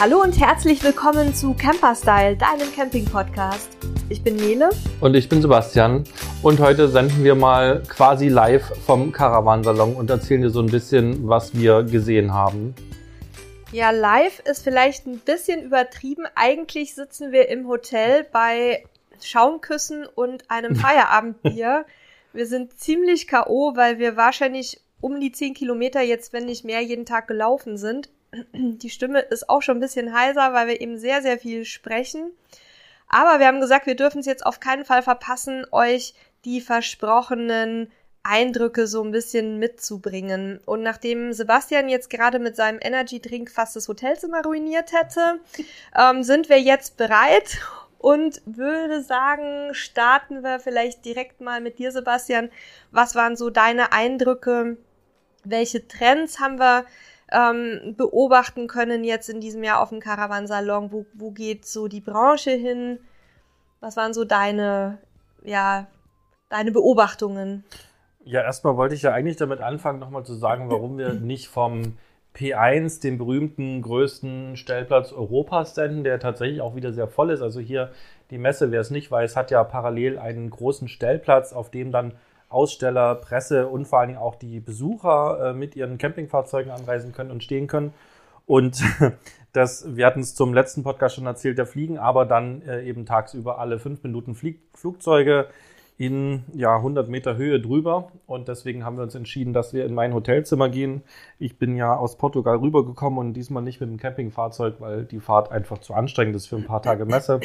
Hallo und herzlich willkommen zu Camperstyle, deinem Camping-Podcast. Ich bin Nele. Und ich bin Sebastian. Und heute senden wir mal quasi live vom Caravansalon und erzählen dir so ein bisschen, was wir gesehen haben. Ja, live ist vielleicht ein bisschen übertrieben. Eigentlich sitzen wir im Hotel bei Schaumküssen und einem Feierabendbier. wir sind ziemlich K.O., weil wir wahrscheinlich um die 10 Kilometer jetzt, wenn nicht mehr, jeden Tag gelaufen sind. Die Stimme ist auch schon ein bisschen heiser, weil wir eben sehr, sehr viel sprechen. Aber wir haben gesagt, wir dürfen es jetzt auf keinen Fall verpassen, euch die versprochenen Eindrücke so ein bisschen mitzubringen. Und nachdem Sebastian jetzt gerade mit seinem Energy Drink fast das Hotelzimmer ruiniert hätte, ähm, sind wir jetzt bereit und würde sagen, starten wir vielleicht direkt mal mit dir, Sebastian. Was waren so deine Eindrücke? Welche Trends haben wir ähm, beobachten können jetzt in diesem Jahr auf dem Caravansalon? Wo, wo geht so die Branche hin? Was waren so deine, ja, deine Beobachtungen? Ja, erstmal wollte ich ja eigentlich damit anfangen, nochmal zu sagen, warum wir nicht vom P1, dem berühmten größten Stellplatz Europas senden, der tatsächlich auch wieder sehr voll ist. Also hier die Messe, wer es nicht weiß, hat ja parallel einen großen Stellplatz, auf dem dann Aussteller, Presse und vor allen Dingen auch die Besucher äh, mit ihren Campingfahrzeugen anreisen können und stehen können. Und das, wir hatten es zum letzten Podcast schon erzählt, da fliegen aber dann äh, eben tagsüber alle fünf Minuten Flieg Flugzeuge in ja, 100 Meter Höhe drüber. Und deswegen haben wir uns entschieden, dass wir in mein Hotelzimmer gehen. Ich bin ja aus Portugal rübergekommen und diesmal nicht mit dem Campingfahrzeug, weil die Fahrt einfach zu anstrengend ist für ein paar Tage Messe.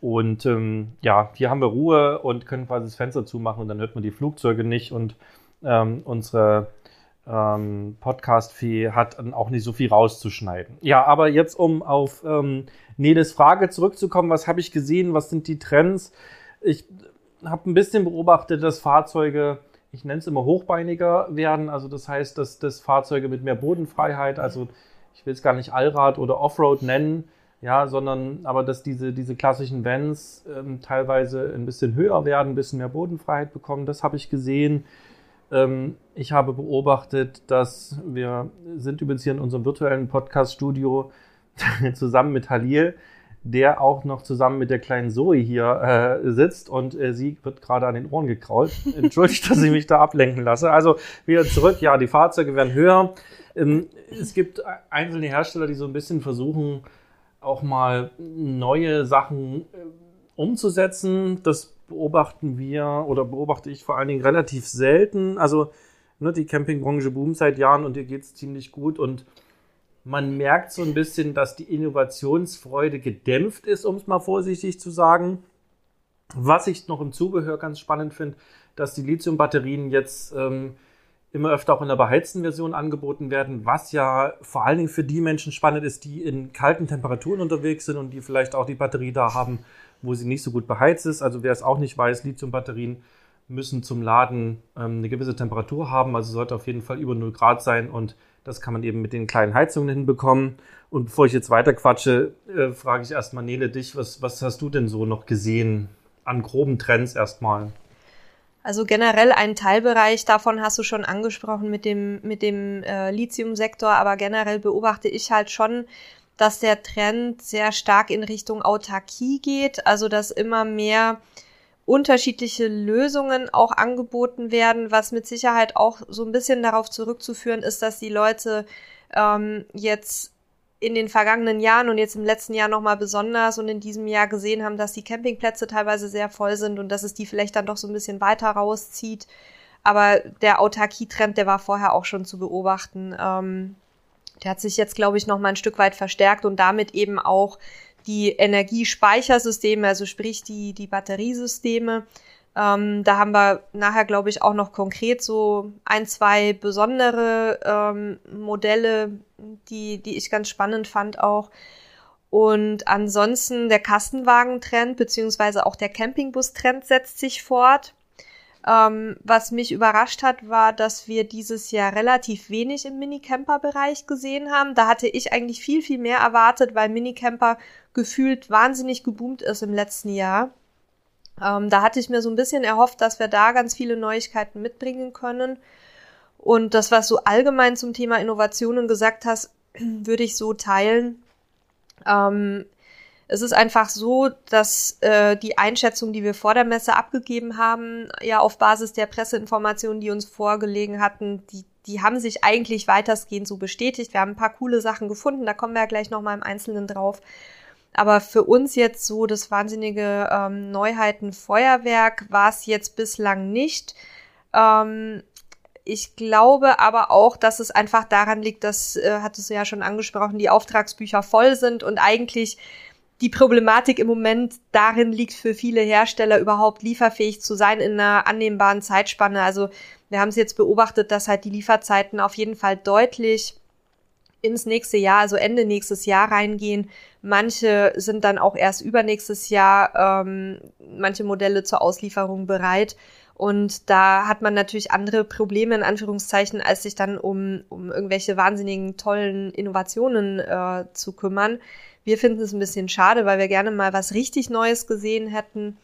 Und ähm, ja, hier haben wir Ruhe und können quasi das Fenster zumachen und dann hört man die Flugzeuge nicht. Und ähm, unsere ähm, Podcast-Fee hat auch nicht so viel rauszuschneiden. Ja, aber jetzt, um auf ähm, Neles Frage zurückzukommen, was habe ich gesehen, was sind die Trends? Ich habe ein bisschen beobachtet, dass Fahrzeuge, ich nenne es immer hochbeiniger werden. Also das heißt, dass, dass Fahrzeuge mit mehr Bodenfreiheit, also ich will es gar nicht Allrad oder Offroad nennen, ja, sondern aber dass diese, diese klassischen Vans ähm, teilweise ein bisschen höher werden, ein bisschen mehr Bodenfreiheit bekommen. Das habe ich gesehen. Ähm, ich habe beobachtet, dass wir sind übrigens hier in unserem virtuellen Podcast-Studio zusammen mit Halil der auch noch zusammen mit der kleinen Zoe hier äh, sitzt und äh, sie wird gerade an den Ohren gekrault. Entschuldigt, dass ich mich da ablenken lasse. Also wieder zurück. Ja, die Fahrzeuge werden höher. Ähm, es gibt einzelne Hersteller, die so ein bisschen versuchen, auch mal neue Sachen äh, umzusetzen. Das beobachten wir oder beobachte ich vor allen Dingen relativ selten. Also ne, die Campingbranche boomt seit Jahren und ihr geht es ziemlich gut und man merkt so ein bisschen, dass die Innovationsfreude gedämpft ist, um es mal vorsichtig zu sagen. Was ich noch im Zubehör ganz spannend finde, dass die Lithium-Batterien jetzt ähm, immer öfter auch in der beheizten Version angeboten werden, was ja vor allen Dingen für die Menschen spannend ist, die in kalten Temperaturen unterwegs sind und die vielleicht auch die Batterie da haben, wo sie nicht so gut beheizt ist. Also wer es auch nicht weiß, Lithium-Batterien müssen zum Laden ähm, eine gewisse Temperatur haben, also sollte auf jeden Fall über 0 Grad sein und das kann man eben mit den kleinen Heizungen hinbekommen. Und bevor ich jetzt weiter quatsche, äh, frage ich erstmal Nele dich, was, was hast du denn so noch gesehen an groben Trends erstmal? Also generell ein Teilbereich davon hast du schon angesprochen mit dem, mit dem äh, Lithium-Sektor, aber generell beobachte ich halt schon, dass der Trend sehr stark in Richtung Autarkie geht, also dass immer mehr unterschiedliche Lösungen auch angeboten werden, was mit Sicherheit auch so ein bisschen darauf zurückzuführen ist, dass die Leute ähm, jetzt in den vergangenen Jahren und jetzt im letzten Jahr nochmal besonders und in diesem Jahr gesehen haben, dass die Campingplätze teilweise sehr voll sind und dass es die vielleicht dann doch so ein bisschen weiter rauszieht. Aber der Autarkie-Trend, der war vorher auch schon zu beobachten. Ähm, der hat sich jetzt, glaube ich, nochmal ein Stück weit verstärkt und damit eben auch die Energiespeichersysteme, also sprich die, die Batteriesysteme. Ähm, da haben wir nachher, glaube ich, auch noch konkret so ein, zwei besondere ähm, Modelle, die, die ich ganz spannend fand auch. Und ansonsten der Kastenwagentrend beziehungsweise auch der Campingbus-Trend setzt sich fort. Ähm, was mich überrascht hat, war, dass wir dieses Jahr relativ wenig im Minicamper-Bereich gesehen haben. Da hatte ich eigentlich viel, viel mehr erwartet, weil Minicamper gefühlt wahnsinnig geboomt ist im letzten Jahr. Ähm, da hatte ich mir so ein bisschen erhofft, dass wir da ganz viele Neuigkeiten mitbringen können. Und das, was du allgemein zum Thema Innovationen gesagt hast, würde ich so teilen. Ähm, es ist einfach so, dass äh, die Einschätzung, die wir vor der Messe abgegeben haben, ja auf Basis der Presseinformationen, die uns vorgelegen hatten, die, die haben sich eigentlich weitestgehend so bestätigt. Wir haben ein paar coole Sachen gefunden, da kommen wir ja gleich nochmal im Einzelnen drauf. Aber für uns jetzt so das wahnsinnige ähm, Neuheiten-Feuerwerk war es jetzt bislang nicht. Ähm, ich glaube aber auch, dass es einfach daran liegt, dass, äh, hattest du ja schon angesprochen, die Auftragsbücher voll sind und eigentlich die Problematik im Moment darin liegt, für viele Hersteller überhaupt lieferfähig zu sein in einer annehmbaren Zeitspanne. Also wir haben es jetzt beobachtet, dass halt die Lieferzeiten auf jeden Fall deutlich ins nächste Jahr, also Ende nächstes Jahr reingehen. Manche sind dann auch erst übernächstes Jahr, ähm, manche Modelle zur Auslieferung bereit. Und da hat man natürlich andere Probleme in Anführungszeichen, als sich dann um, um irgendwelche wahnsinnigen tollen Innovationen äh, zu kümmern. Wir finden es ein bisschen schade, weil wir gerne mal was richtig Neues gesehen hätten.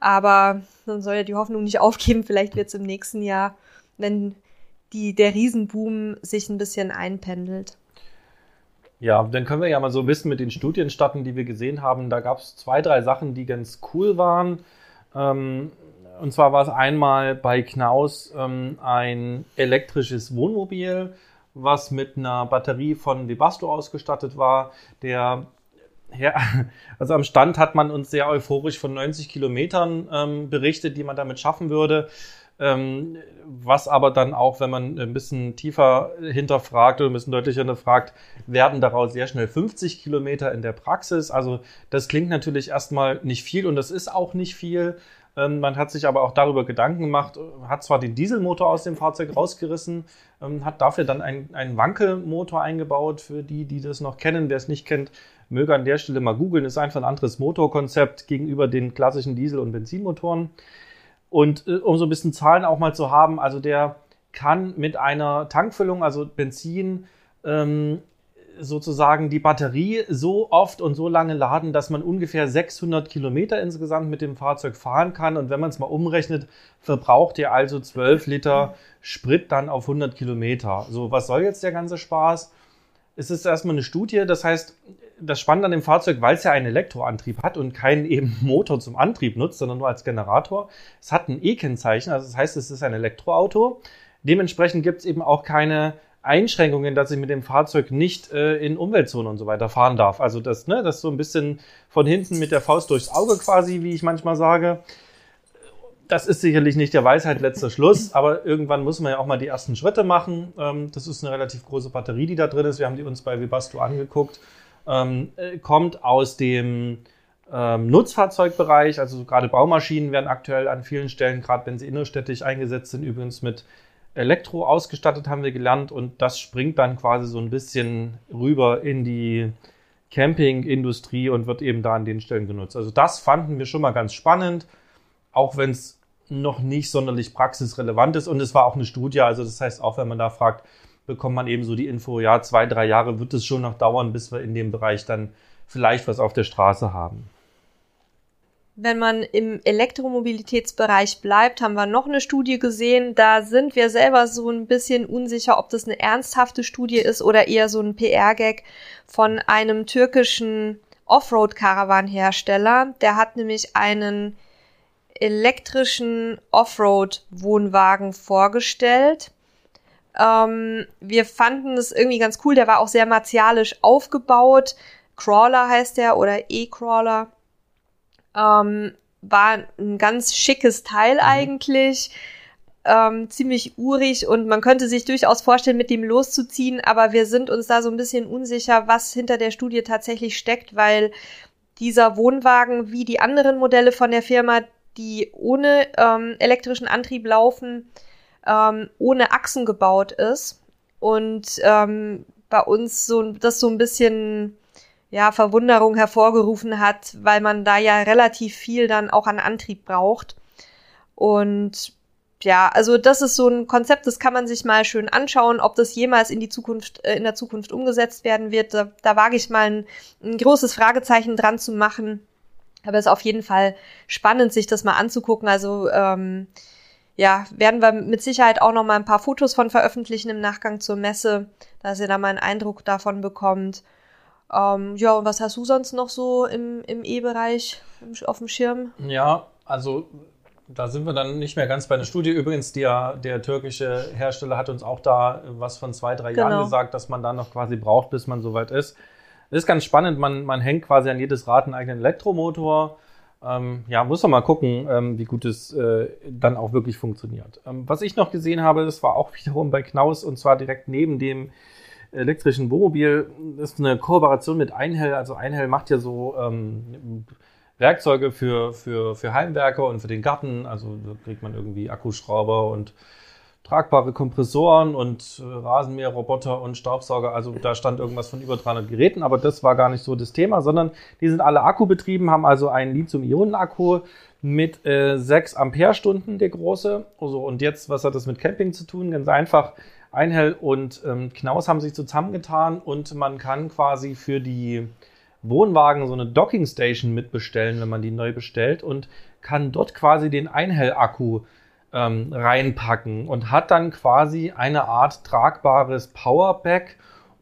Aber man soll ja die Hoffnung nicht aufgeben. Vielleicht wird es im nächsten Jahr, wenn die, der Riesenboom sich ein bisschen einpendelt. Ja, dann können wir ja mal so ein bisschen mit den Studien starten, die wir gesehen haben. Da gab es zwei, drei Sachen, die ganz cool waren. Ähm, und zwar war es einmal bei Knaus ähm, ein elektrisches Wohnmobil, was mit einer Batterie von Webasto ausgestattet war. Der ja, also am Stand hat man uns sehr euphorisch von 90 Kilometern ähm, berichtet, die man damit schaffen würde. Ähm, was aber dann auch, wenn man ein bisschen tiefer hinterfragt oder ein bisschen deutlicher hinterfragt, werden daraus sehr schnell 50 Kilometer in der Praxis. Also das klingt natürlich erstmal nicht viel und das ist auch nicht viel. Ähm, man hat sich aber auch darüber Gedanken gemacht, hat zwar den Dieselmotor aus dem Fahrzeug rausgerissen, ähm, hat dafür dann einen, Wankelmotor eingebaut. Für die, die das noch kennen, wer es nicht kennt, möge an der Stelle mal googeln. Ist einfach ein anderes Motorkonzept gegenüber den klassischen Diesel- und Benzinmotoren. Und äh, um so ein bisschen Zahlen auch mal zu haben, also der kann mit einer Tankfüllung, also Benzin, ähm, sozusagen die Batterie so oft und so lange laden, dass man ungefähr 600 Kilometer insgesamt mit dem Fahrzeug fahren kann. Und wenn man es mal umrechnet, verbraucht ihr also 12 Liter Sprit dann auf 100 Kilometer. So, was soll jetzt der ganze Spaß? Es ist erstmal eine Studie, das heißt, das Spannende an dem Fahrzeug, weil es ja einen Elektroantrieb hat und keinen eben Motor zum Antrieb nutzt, sondern nur als Generator. Es hat ein E-Kennzeichen, also das heißt, es ist ein Elektroauto. Dementsprechend gibt es eben auch keine Einschränkungen, dass ich mit dem Fahrzeug nicht äh, in Umweltzonen und so weiter fahren darf. Also das, ne, das so ein bisschen von hinten mit der Faust durchs Auge quasi, wie ich manchmal sage. Das ist sicherlich nicht der Weisheit letzter Schluss, aber irgendwann muss man ja auch mal die ersten Schritte machen. Ähm, das ist eine relativ große Batterie, die da drin ist. Wir haben die uns bei Webasto angeguckt ähm, äh, kommt aus dem ähm, Nutzfahrzeugbereich, also gerade Baumaschinen werden aktuell an vielen Stellen, gerade wenn sie innerstädtisch eingesetzt sind, übrigens mit Elektro ausgestattet, haben wir gelernt und das springt dann quasi so ein bisschen rüber in die Campingindustrie und wird eben da an den Stellen genutzt. Also das fanden wir schon mal ganz spannend, auch wenn es noch nicht sonderlich praxisrelevant ist und es war auch eine Studie, also das heißt auch, wenn man da fragt, bekommt man eben so die Info, ja, zwei, drei Jahre wird es schon noch dauern, bis wir in dem Bereich dann vielleicht was auf der Straße haben. Wenn man im Elektromobilitätsbereich bleibt, haben wir noch eine Studie gesehen. Da sind wir selber so ein bisschen unsicher, ob das eine ernsthafte Studie ist oder eher so ein PR-Gag von einem türkischen Offroad-Caravan-Hersteller. Der hat nämlich einen elektrischen Offroad-Wohnwagen vorgestellt. Ähm, wir fanden es irgendwie ganz cool. Der war auch sehr martialisch aufgebaut. Crawler heißt der oder E-Crawler. Ähm, war ein ganz schickes Teil mhm. eigentlich. Ähm, ziemlich urig und man könnte sich durchaus vorstellen, mit dem loszuziehen, aber wir sind uns da so ein bisschen unsicher, was hinter der Studie tatsächlich steckt, weil dieser Wohnwagen wie die anderen Modelle von der Firma, die ohne ähm, elektrischen Antrieb laufen, ähm, ohne Achsen gebaut ist und ähm, bei uns so das so ein bisschen ja Verwunderung hervorgerufen hat, weil man da ja relativ viel dann auch an Antrieb braucht und ja, also das ist so ein Konzept, das kann man sich mal schön anschauen, ob das jemals in die Zukunft, äh, in der Zukunft umgesetzt werden wird. Da, da wage ich mal ein, ein großes Fragezeichen dran zu machen. Aber es ist auf jeden Fall spannend, sich das mal anzugucken. Also ähm, ja, werden wir mit Sicherheit auch noch mal ein paar Fotos von veröffentlichen im Nachgang zur Messe, dass ihr da mal einen Eindruck davon bekommt. Ähm, ja, und was hast du sonst noch so im, im E-Bereich auf dem Schirm? Ja, also da sind wir dann nicht mehr ganz bei der Studie. Übrigens, der, der türkische Hersteller hat uns auch da was von zwei, drei genau. Jahren gesagt, dass man da noch quasi braucht, bis man soweit ist. Das ist ganz spannend. Man, man hängt quasi an jedes Rad einen eigenen Elektromotor. Ähm, ja, muss man mal gucken, ähm, wie gut es äh, dann auch wirklich funktioniert. Ähm, was ich noch gesehen habe, das war auch wiederum bei Knaus und zwar direkt neben dem elektrischen Wohnmobil. Ist eine Kooperation mit Einhell. Also Einhell macht ja so ähm, Werkzeuge für, für, für Heimwerker und für den Garten. Also da kriegt man irgendwie Akkuschrauber und tragbare Kompressoren und äh, Rasenmäherroboter und Staubsauger. Also da stand irgendwas von über 300 Geräten, aber das war gar nicht so das Thema, sondern die sind alle akkubetrieben, haben also einen Lithium-Ionen-Akku mit äh, 6 Ampere-Stunden, der große. Also, und jetzt, was hat das mit Camping zu tun? Ganz einfach. Einhell und ähm, Knaus haben sich zusammengetan und man kann quasi für die Wohnwagen so eine Docking Station mitbestellen, wenn man die neu bestellt und kann dort quasi den Einhell-Akku ähm, reinpacken und hat dann quasi eine Art tragbares Powerback,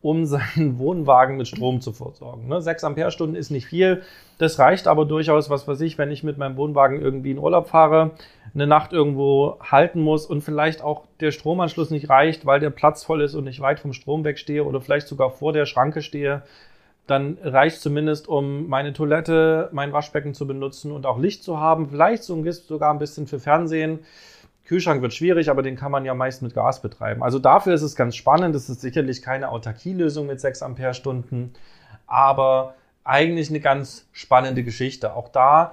um seinen Wohnwagen mit Strom zu versorgen. Ne? 6 Ampere-Stunden ist nicht viel. Das reicht aber durchaus, was weiß ich, wenn ich mit meinem Wohnwagen irgendwie in Urlaub fahre, eine Nacht irgendwo halten muss und vielleicht auch der Stromanschluss nicht reicht, weil der Platz voll ist und ich weit vom Strom wegstehe oder vielleicht sogar vor der Schranke stehe, dann reicht zumindest, um meine Toilette, mein Waschbecken zu benutzen und auch Licht zu haben. Vielleicht sogar ein bisschen für Fernsehen. Kühlschrank wird schwierig, aber den kann man ja meist mit Gas betreiben. Also dafür ist es ganz spannend. Es ist sicherlich keine Autarkielösung mit 6 Ampere-Stunden, aber eigentlich eine ganz spannende Geschichte. Auch da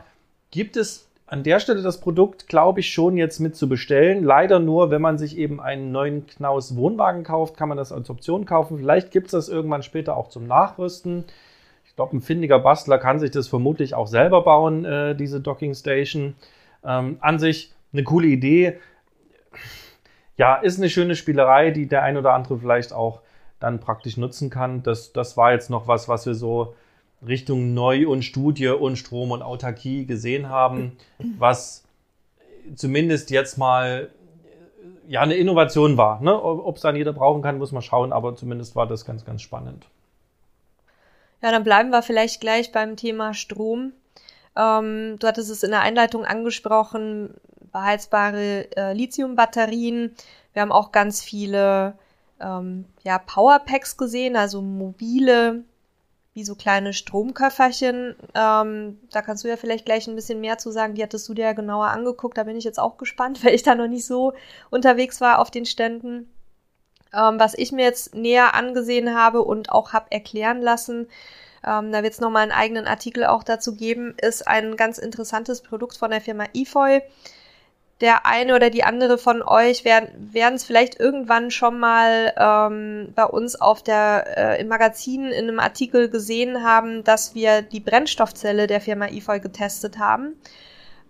gibt es an der Stelle das Produkt, glaube ich, schon jetzt mit zu bestellen. Leider nur, wenn man sich eben einen neuen Knaus Wohnwagen kauft, kann man das als Option kaufen. Vielleicht gibt es das irgendwann später auch zum Nachrüsten. Ich glaube, ein findiger Bastler kann sich das vermutlich auch selber bauen, äh, diese Docking Station. Ähm, an sich eine coole Idee. Ja, ist eine schöne Spielerei, die der ein oder andere vielleicht auch dann praktisch nutzen kann. Das, das war jetzt noch was, was wir so Richtung Neu- und Studie und Strom und Autarkie gesehen haben, was zumindest jetzt mal ja eine Innovation war. Ne? Ob es dann jeder brauchen kann, muss man schauen, aber zumindest war das ganz, ganz spannend. Ja, dann bleiben wir vielleicht gleich beim Thema Strom. Ähm, du hattest es in der Einleitung angesprochen, beheizbare äh, Lithium-Batterien. Wir haben auch ganz viele ähm, ja, Powerpacks gesehen, also mobile, wie so kleine Stromköfferchen. Ähm, da kannst du ja vielleicht gleich ein bisschen mehr zu sagen. Die hattest du dir ja genauer angeguckt. Da bin ich jetzt auch gespannt, weil ich da noch nicht so unterwegs war auf den Ständen. Ähm, was ich mir jetzt näher angesehen habe und auch habe erklären lassen, ähm, da wird es nochmal einen eigenen Artikel auch dazu geben, ist ein ganz interessantes Produkt von der Firma eFoy der eine oder die andere von euch werden es vielleicht irgendwann schon mal ähm, bei uns auf der äh, im Magazin in einem Artikel gesehen haben, dass wir die Brennstoffzelle der Firma EFOY getestet haben.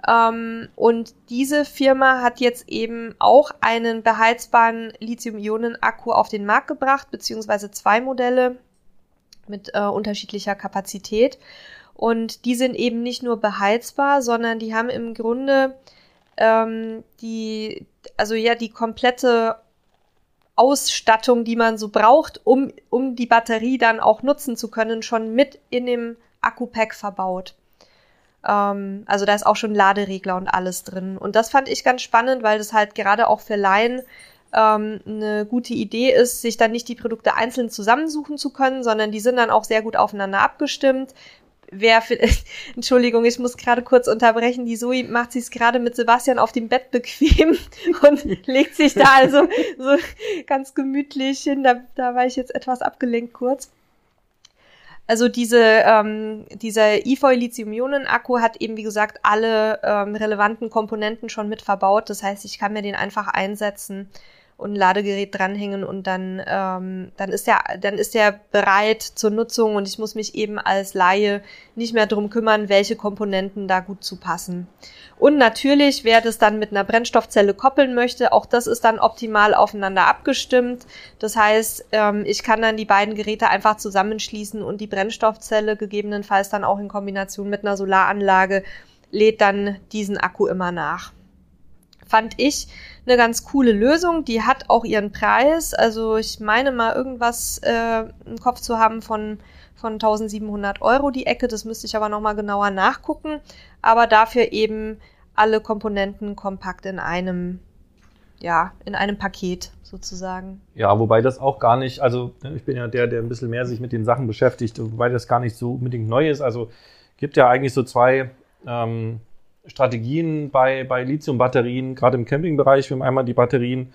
Ähm, und diese Firma hat jetzt eben auch einen beheizbaren Lithium-Ionen-Akku auf den Markt gebracht, beziehungsweise zwei Modelle mit äh, unterschiedlicher Kapazität. Und die sind eben nicht nur beheizbar, sondern die haben im Grunde ähm, die, also ja, die komplette Ausstattung, die man so braucht, um, um die Batterie dann auch nutzen zu können, schon mit in dem Akku-Pack verbaut. Ähm, also da ist auch schon Laderegler und alles drin. Und das fand ich ganz spannend, weil das halt gerade auch für Laien ähm, eine gute Idee ist, sich dann nicht die Produkte einzeln zusammensuchen zu können, sondern die sind dann auch sehr gut aufeinander abgestimmt wer für, Entschuldigung, ich muss gerade kurz unterbrechen. Die Zoe macht sich gerade mit Sebastian auf dem Bett bequem und legt sich da also so ganz gemütlich hin. Da, da war ich jetzt etwas abgelenkt kurz. Also diese, ähm, dieser EFOY Lithium-Ionen-Akku hat eben, wie gesagt, alle ähm, relevanten Komponenten schon mit verbaut. Das heißt, ich kann mir den einfach einsetzen und ein Ladegerät dranhängen und dann, ähm, dann ist der, dann ist der bereit zur Nutzung und ich muss mich eben als Laie nicht mehr drum kümmern, welche Komponenten da gut zu passen. Und natürlich, wer das dann mit einer Brennstoffzelle koppeln möchte, auch das ist dann optimal aufeinander abgestimmt. Das heißt, ähm, ich kann dann die beiden Geräte einfach zusammenschließen und die Brennstoffzelle gegebenenfalls dann auch in Kombination mit einer Solaranlage lädt dann diesen Akku immer nach. Fand ich eine ganz coole Lösung. Die hat auch ihren Preis. Also ich meine mal irgendwas äh, im Kopf zu haben von von 1700 Euro die Ecke. Das müsste ich aber nochmal genauer nachgucken. Aber dafür eben alle Komponenten kompakt in einem, ja, in einem Paket sozusagen. Ja, wobei das auch gar nicht, also ich bin ja der, der ein bisschen mehr sich mit den Sachen beschäftigt, wobei das gar nicht so unbedingt neu ist. Also gibt ja eigentlich so zwei ähm, Strategien bei, bei Lithium-Batterien, gerade im Campingbereich. Wir haben einmal die Batterien,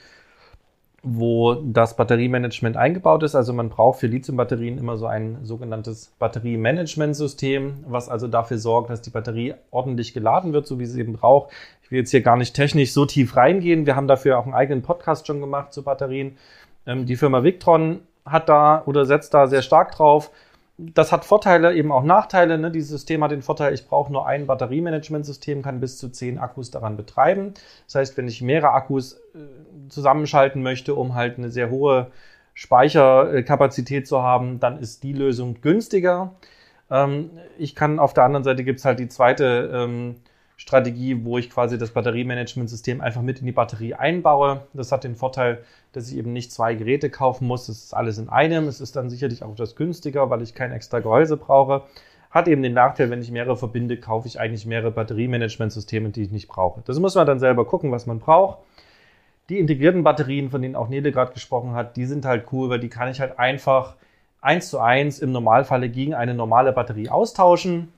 wo das Batteriemanagement eingebaut ist. Also man braucht für Lithium-Batterien immer so ein sogenanntes Batteriemanagementsystem, was also dafür sorgt, dass die Batterie ordentlich geladen wird, so wie sie eben braucht. Ich will jetzt hier gar nicht technisch so tief reingehen. Wir haben dafür auch einen eigenen Podcast schon gemacht zu Batterien. Ähm, die Firma Victron hat da oder setzt da sehr stark drauf das hat Vorteile, eben auch Nachteile. Ne? Dieses System hat den Vorteil, ich brauche nur ein Batteriemanagementsystem, kann bis zu zehn Akkus daran betreiben. Das heißt, wenn ich mehrere Akkus äh, zusammenschalten möchte, um halt eine sehr hohe Speicherkapazität zu haben, dann ist die Lösung günstiger. Ähm, ich kann auf der anderen Seite gibt es halt die zweite ähm, Strategie, wo ich quasi das Batteriemanagementsystem einfach mit in die Batterie einbaue. Das hat den Vorteil, dass ich eben nicht zwei Geräte kaufen muss. Das ist alles in einem. Es ist dann sicherlich auch etwas günstiger, weil ich kein extra Gehäuse brauche. Hat eben den Nachteil, wenn ich mehrere verbinde, kaufe ich eigentlich mehrere Batteriemanagementsysteme, die ich nicht brauche. Das muss man dann selber gucken, was man braucht. Die integrierten Batterien, von denen auch Nele gerade gesprochen hat, die sind halt cool, weil die kann ich halt einfach eins zu eins im Normalfalle gegen eine normale Batterie austauschen.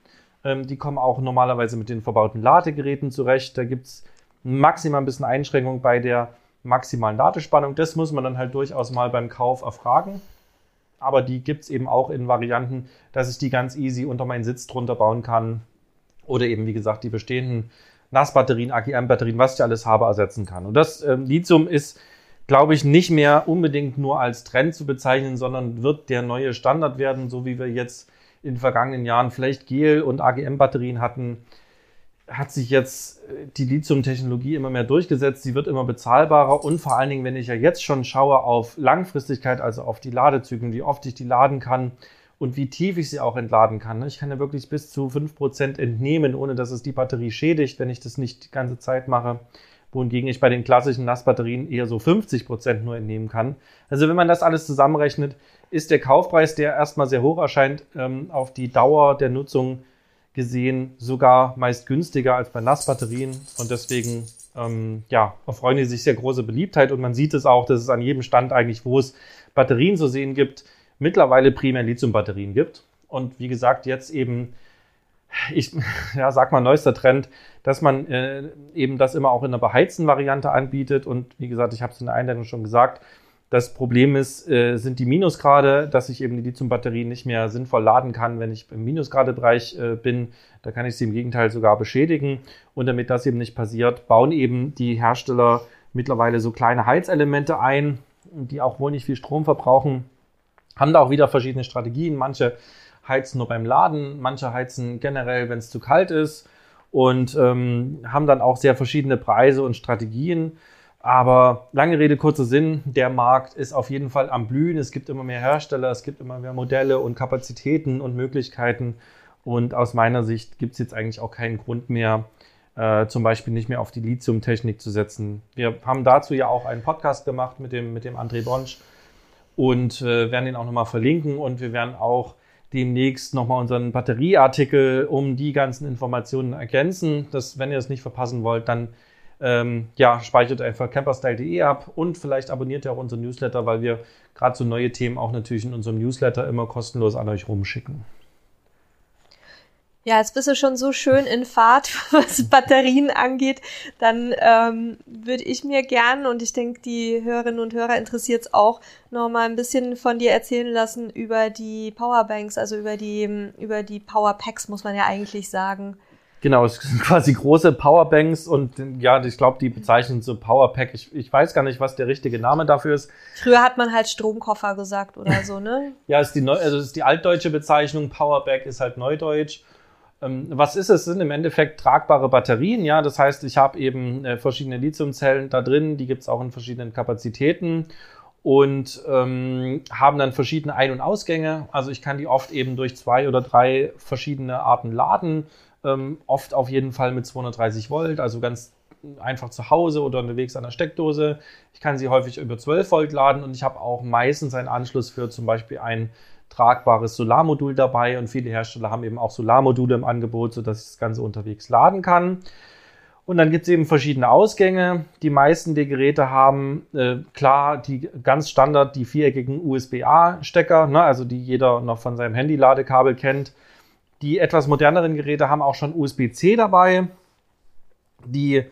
Ähm, die kommen auch normalerweise mit den verbauten Ladegeräten zurecht. Da gibt es maximal ein bisschen Einschränkung bei der maximalen Ladespannung. Das muss man dann halt durchaus mal beim Kauf erfragen. Aber die gibt es eben auch in Varianten, dass ich die ganz easy unter meinen Sitz drunter bauen kann. Oder eben, wie gesagt, die bestehenden Nassbatterien, AGM-Batterien, was ich alles habe, ersetzen kann. Und das ähm, Lithium ist, glaube ich, nicht mehr unbedingt nur als Trend zu bezeichnen, sondern wird der neue Standard werden, so wie wir jetzt in den vergangenen Jahren vielleicht Gel- und AGM-Batterien hatten, hat sich jetzt äh, die Lithium-Technologie immer mehr durchgesetzt. Sie wird immer bezahlbarer und vor allen Dingen, wenn ich ja jetzt schon schaue auf Langfristigkeit, also auf die Ladezyklen, wie oft ich die laden kann und wie tief ich sie auch entladen kann. Ne? Ich kann ja wirklich bis zu 5% entnehmen, ohne dass es die Batterie schädigt, wenn ich das nicht die ganze Zeit mache. Wohingegen ich bei den klassischen Nassbatterien eher so 50% nur entnehmen kann. Also wenn man das alles zusammenrechnet, ist der Kaufpreis, der erstmal sehr hoch erscheint, ähm, auf die Dauer der Nutzung gesehen sogar meist günstiger als bei Nassbatterien. Und deswegen ähm, ja, erfreuen die sich sehr große Beliebtheit. Und man sieht es auch, dass es an jedem Stand eigentlich, wo es Batterien zu sehen gibt, mittlerweile primär Lithium-Batterien gibt. Und wie gesagt, jetzt eben, ich ja, sag mal, neuester Trend, dass man äh, eben das immer auch in einer beheizten Variante anbietet. Und wie gesagt, ich habe es in der Einleitung schon gesagt, das Problem ist, äh, sind die Minusgrade, dass ich eben die Lithium-Batterien nicht mehr sinnvoll laden kann, wenn ich im Minusgradebereich äh, bin. Da kann ich sie im Gegenteil sogar beschädigen. Und damit das eben nicht passiert, bauen eben die Hersteller mittlerweile so kleine Heizelemente ein, die auch wohl nicht viel Strom verbrauchen. Haben da auch wieder verschiedene Strategien. Manche heizen nur beim Laden, manche heizen generell, wenn es zu kalt ist und ähm, haben dann auch sehr verschiedene Preise und Strategien. Aber lange Rede, kurzer Sinn, der Markt ist auf jeden Fall am Blühen. Es gibt immer mehr Hersteller, es gibt immer mehr Modelle und Kapazitäten und Möglichkeiten. Und aus meiner Sicht gibt es jetzt eigentlich auch keinen Grund mehr, äh, zum Beispiel nicht mehr auf die Lithium-Technik zu setzen. Wir haben dazu ja auch einen Podcast gemacht mit dem, mit dem André Bonsch und äh, werden den auch nochmal verlinken. Und wir werden auch demnächst nochmal unseren Batterieartikel um die ganzen Informationen ergänzen. Das, wenn ihr es nicht verpassen wollt, dann ähm, ja, speichert einfach camperstyle.de ab und vielleicht abonniert ihr auch unseren Newsletter, weil wir gerade so neue Themen auch natürlich in unserem Newsletter immer kostenlos an euch rumschicken. Ja, jetzt bist du schon so schön in Fahrt, was Batterien angeht. Dann ähm, würde ich mir gern, und ich denke, die Hörerinnen und Hörer interessiert es auch, noch mal ein bisschen von dir erzählen lassen über die Powerbanks, also über die, über die Powerpacks, muss man ja eigentlich sagen. Genau, es sind quasi große Powerbanks und ja, ich glaube, die bezeichnen so Powerpack. Ich, ich weiß gar nicht, was der richtige Name dafür ist. Früher hat man halt Stromkoffer gesagt oder so, ne? ja, ist die, Neu also ist die altdeutsche Bezeichnung. Powerback ist halt neudeutsch. Ähm, was ist es? Sind im Endeffekt tragbare Batterien, ja. Das heißt, ich habe eben äh, verschiedene Lithiumzellen da drin, die gibt es auch in verschiedenen Kapazitäten und ähm, haben dann verschiedene Ein- und Ausgänge. Also ich kann die oft eben durch zwei oder drei verschiedene Arten laden ähm, oft auf jeden Fall mit 230 Volt, also ganz einfach zu Hause oder unterwegs an der Steckdose. Ich kann sie häufig über 12 Volt laden und ich habe auch meistens einen Anschluss für zum Beispiel ein tragbares Solarmodul dabei und viele Hersteller haben eben auch Solarmodule im Angebot, sodass ich das Ganze unterwegs laden kann. Und dann gibt es eben verschiedene Ausgänge. Die meisten der Geräte haben äh, klar die ganz Standard die viereckigen USB-A-Stecker, ne, also die jeder noch von seinem Handy-Ladekabel kennt. Die etwas moderneren Geräte haben auch schon USB-C dabei. Die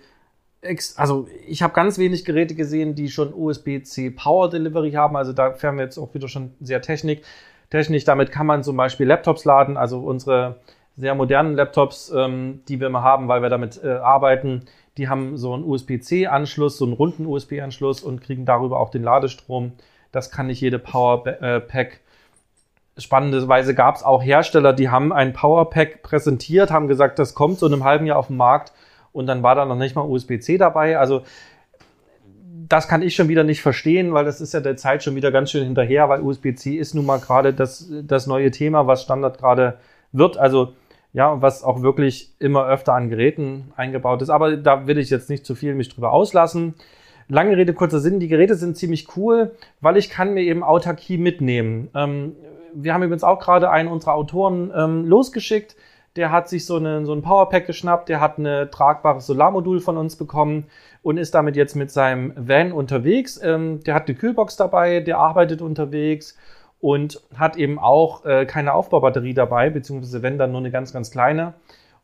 also ich habe ganz wenig Geräte gesehen, die schon USB-C Power Delivery haben. Also da fähren wir jetzt auch wieder schon sehr Technik. Technisch, damit kann man zum Beispiel Laptops laden, also unsere sehr modernen Laptops, ähm, die wir mal haben, weil wir damit äh, arbeiten, die haben so einen USB-C-Anschluss, so einen runden USB-Anschluss und kriegen darüber auch den Ladestrom. Das kann nicht jede Powerpack. Spannenderweise gab es auch Hersteller, die haben ein Powerpack präsentiert, haben gesagt, das kommt so in einem halben Jahr auf den Markt und dann war da noch nicht mal USB-C dabei. Also das kann ich schon wieder nicht verstehen, weil das ist ja der Zeit schon wieder ganz schön hinterher, weil USB-C ist nun mal gerade das, das neue Thema, was Standard gerade wird. Also ja, was auch wirklich immer öfter an Geräten eingebaut ist. Aber da will ich jetzt nicht zu viel mich drüber auslassen. Lange Rede, kurzer Sinn. Die Geräte sind ziemlich cool, weil ich kann mir eben Autarkie mitnehmen. Ähm, wir haben übrigens auch gerade einen unserer Autoren ähm, losgeschickt. Der hat sich so, eine, so ein Powerpack geschnappt. Der hat ein tragbares Solarmodul von uns bekommen und ist damit jetzt mit seinem Van unterwegs. Ähm, der hat eine Kühlbox dabei, der arbeitet unterwegs und hat eben auch äh, keine Aufbaubatterie dabei, beziehungsweise wenn dann nur eine ganz, ganz kleine.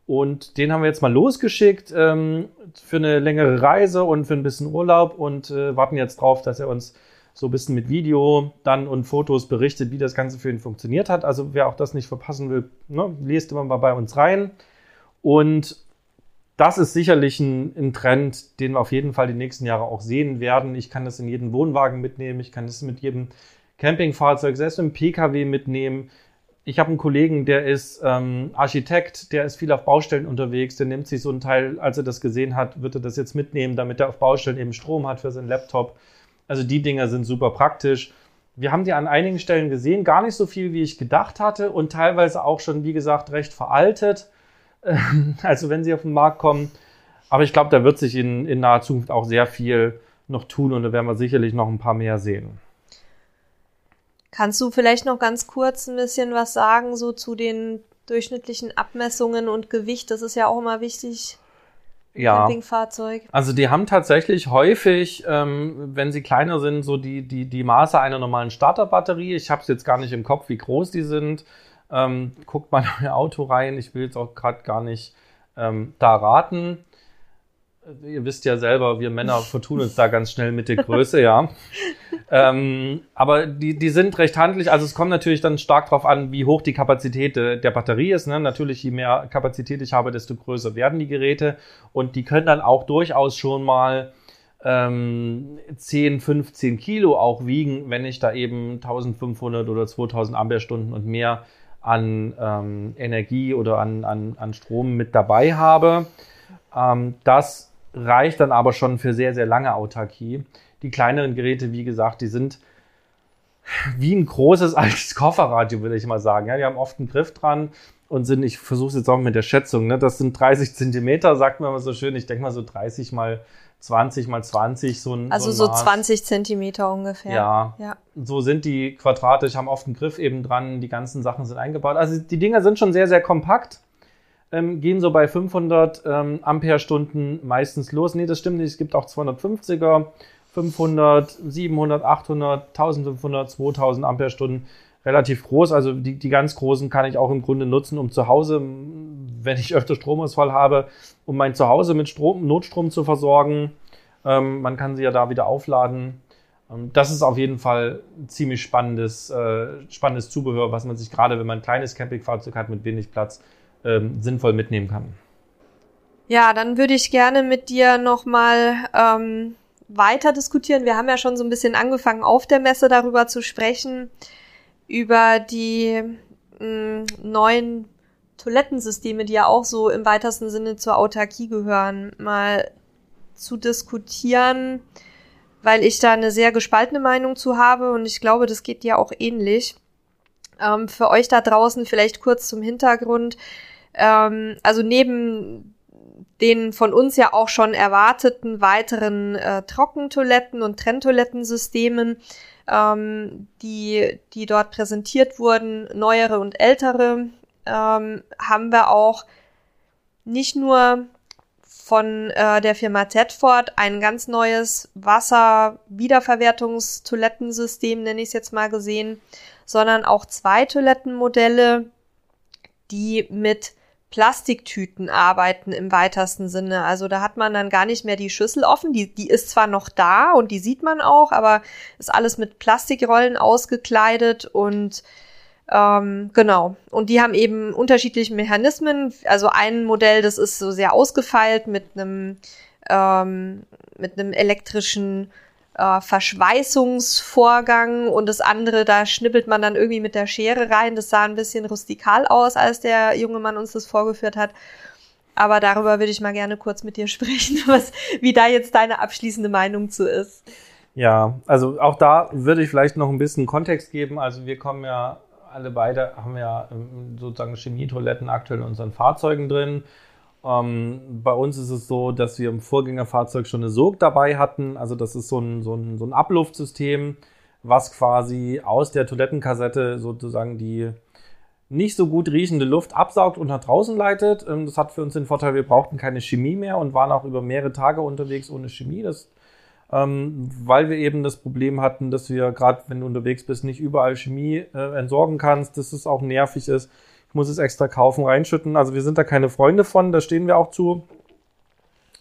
Und den haben wir jetzt mal losgeschickt ähm, für eine längere Reise und für ein bisschen Urlaub und äh, warten jetzt drauf, dass er uns so ein bisschen mit Video dann und Fotos berichtet, wie das Ganze für ihn funktioniert hat. Also wer auch das nicht verpassen will, ne, lest immer mal bei uns rein. Und das ist sicherlich ein, ein, Trend, den wir auf jeden Fall die nächsten Jahre auch sehen werden. Ich kann das in jeden Wohnwagen mitnehmen, ich kann das mit jedem Campingfahrzeug, selbst im Pkw mitnehmen. Ich habe einen Kollegen, der ist ähm, Architekt, der ist viel auf Baustellen unterwegs, der nimmt sich so einen Teil, als er das gesehen hat, wird er das jetzt mitnehmen, damit er auf Baustellen eben Strom hat für seinen Laptop. Also die Dinger sind super praktisch. Wir haben die an einigen Stellen gesehen, gar nicht so viel, wie ich gedacht hatte und teilweise auch schon, wie gesagt, recht veraltet. also wenn sie auf den Markt kommen. Aber ich glaube, da wird sich in, in naher Zukunft auch sehr viel noch tun und da werden wir sicherlich noch ein paar mehr sehen. Kannst du vielleicht noch ganz kurz ein bisschen was sagen, so zu den durchschnittlichen Abmessungen und Gewicht? Das ist ja auch immer wichtig. Ja. Campingfahrzeug. Also die haben tatsächlich häufig, ähm, wenn sie kleiner sind, so die, die, die Maße einer normalen Starterbatterie. Ich habe es jetzt gar nicht im Kopf, wie groß die sind. Ähm, guckt mal in euer Auto rein. Ich will jetzt auch gerade gar nicht ähm, da raten ihr wisst ja selber, wir Männer vertun uns da ganz schnell mit der Größe, ja. ähm, aber die, die sind recht handlich. Also es kommt natürlich dann stark darauf an, wie hoch die Kapazität de, der Batterie ist. Ne? Natürlich, je mehr Kapazität ich habe, desto größer werden die Geräte. Und die können dann auch durchaus schon mal ähm, 10, 15 Kilo auch wiegen, wenn ich da eben 1500 oder 2000 Ampere-Stunden und mehr an ähm, Energie oder an, an, an Strom mit dabei habe. Ähm, das reicht dann aber schon für sehr, sehr lange Autarkie. Die kleineren Geräte, wie gesagt, die sind wie ein großes altes Kofferradio, würde ich mal sagen. Ja, die haben oft einen Griff dran und sind, ich versuche es jetzt auch mit der Schätzung, ne, das sind 30 Zentimeter, sagt man mal so schön. Ich denke mal so 30 mal 20 mal 20, so ein Also so, ein so 20 Zentimeter ungefähr. Ja, ja. So sind die quadratisch, haben oft einen Griff eben dran, die ganzen Sachen sind eingebaut. Also die Dinger sind schon sehr, sehr kompakt ähm, gehen so bei 500 ähm, Ampere-Stunden meistens los. Nee, das stimmt nicht. Es gibt auch 250er, 500, 700, 800, 1500, 2000 Ampere-Stunden. Relativ groß. Also die, die ganz großen kann ich auch im Grunde nutzen, um zu Hause, wenn ich öfter Stromausfall habe, um mein Zuhause mit Strom, Notstrom zu versorgen. Ähm, man kann sie ja da wieder aufladen. Ähm, das ist auf jeden Fall ziemlich spannendes, äh, spannendes Zubehör, was man sich gerade, wenn man ein kleines Campingfahrzeug hat mit wenig Platz, ähm, sinnvoll mitnehmen kann. Ja, dann würde ich gerne mit dir nochmal ähm, weiter diskutieren. Wir haben ja schon so ein bisschen angefangen, auf der Messe darüber zu sprechen, über die mh, mm, neuen Toilettensysteme, die ja auch so im weitesten Sinne zur Autarkie gehören, mal zu diskutieren, weil ich da eine sehr gespaltene Meinung zu habe und ich glaube, das geht dir auch ähnlich. Ähm, für euch da draußen vielleicht kurz zum Hintergrund. Ähm, also neben den von uns ja auch schon erwarteten weiteren äh, Trockentoiletten und Trenntoilettensystemen, ähm, die, die dort präsentiert wurden, neuere und ältere, ähm, haben wir auch nicht nur von äh, der Firma Tedford ein ganz neues Wasser-Wiederverwertungstoilettensystem, nenne ich es jetzt mal gesehen, sondern auch zwei Toilettenmodelle, die mit Plastiktüten arbeiten im weitesten Sinne. Also da hat man dann gar nicht mehr die Schüssel offen. Die, die ist zwar noch da und die sieht man auch, aber ist alles mit Plastikrollen ausgekleidet und ähm, genau. Und die haben eben unterschiedliche Mechanismen. Also ein Modell, das ist so sehr ausgefeilt mit einem ähm, mit einem elektrischen äh, Verschweißungsvorgang und das andere, da schnippelt man dann irgendwie mit der Schere rein. Das sah ein bisschen rustikal aus, als der junge Mann uns das vorgeführt hat. Aber darüber würde ich mal gerne kurz mit dir sprechen, was, wie da jetzt deine abschließende Meinung zu ist. Ja, also auch da würde ich vielleicht noch ein bisschen Kontext geben. Also wir kommen ja alle beide, haben ja ähm, sozusagen Chemietoiletten aktuell in unseren Fahrzeugen drin. Ähm, bei uns ist es so, dass wir im Vorgängerfahrzeug schon eine Sog dabei hatten. Also das ist so ein, so ein, so ein Abluftsystem, was quasi aus der Toilettenkassette sozusagen die nicht so gut riechende Luft absaugt und nach draußen leitet. Ähm, das hat für uns den Vorteil, wir brauchten keine Chemie mehr und waren auch über mehrere Tage unterwegs ohne Chemie. Das, ähm, weil wir eben das Problem hatten, dass wir gerade, wenn du unterwegs bist, nicht überall Chemie äh, entsorgen kannst, dass es auch nervig ist muss es extra kaufen, reinschütten. Also wir sind da keine Freunde von, da stehen wir auch zu.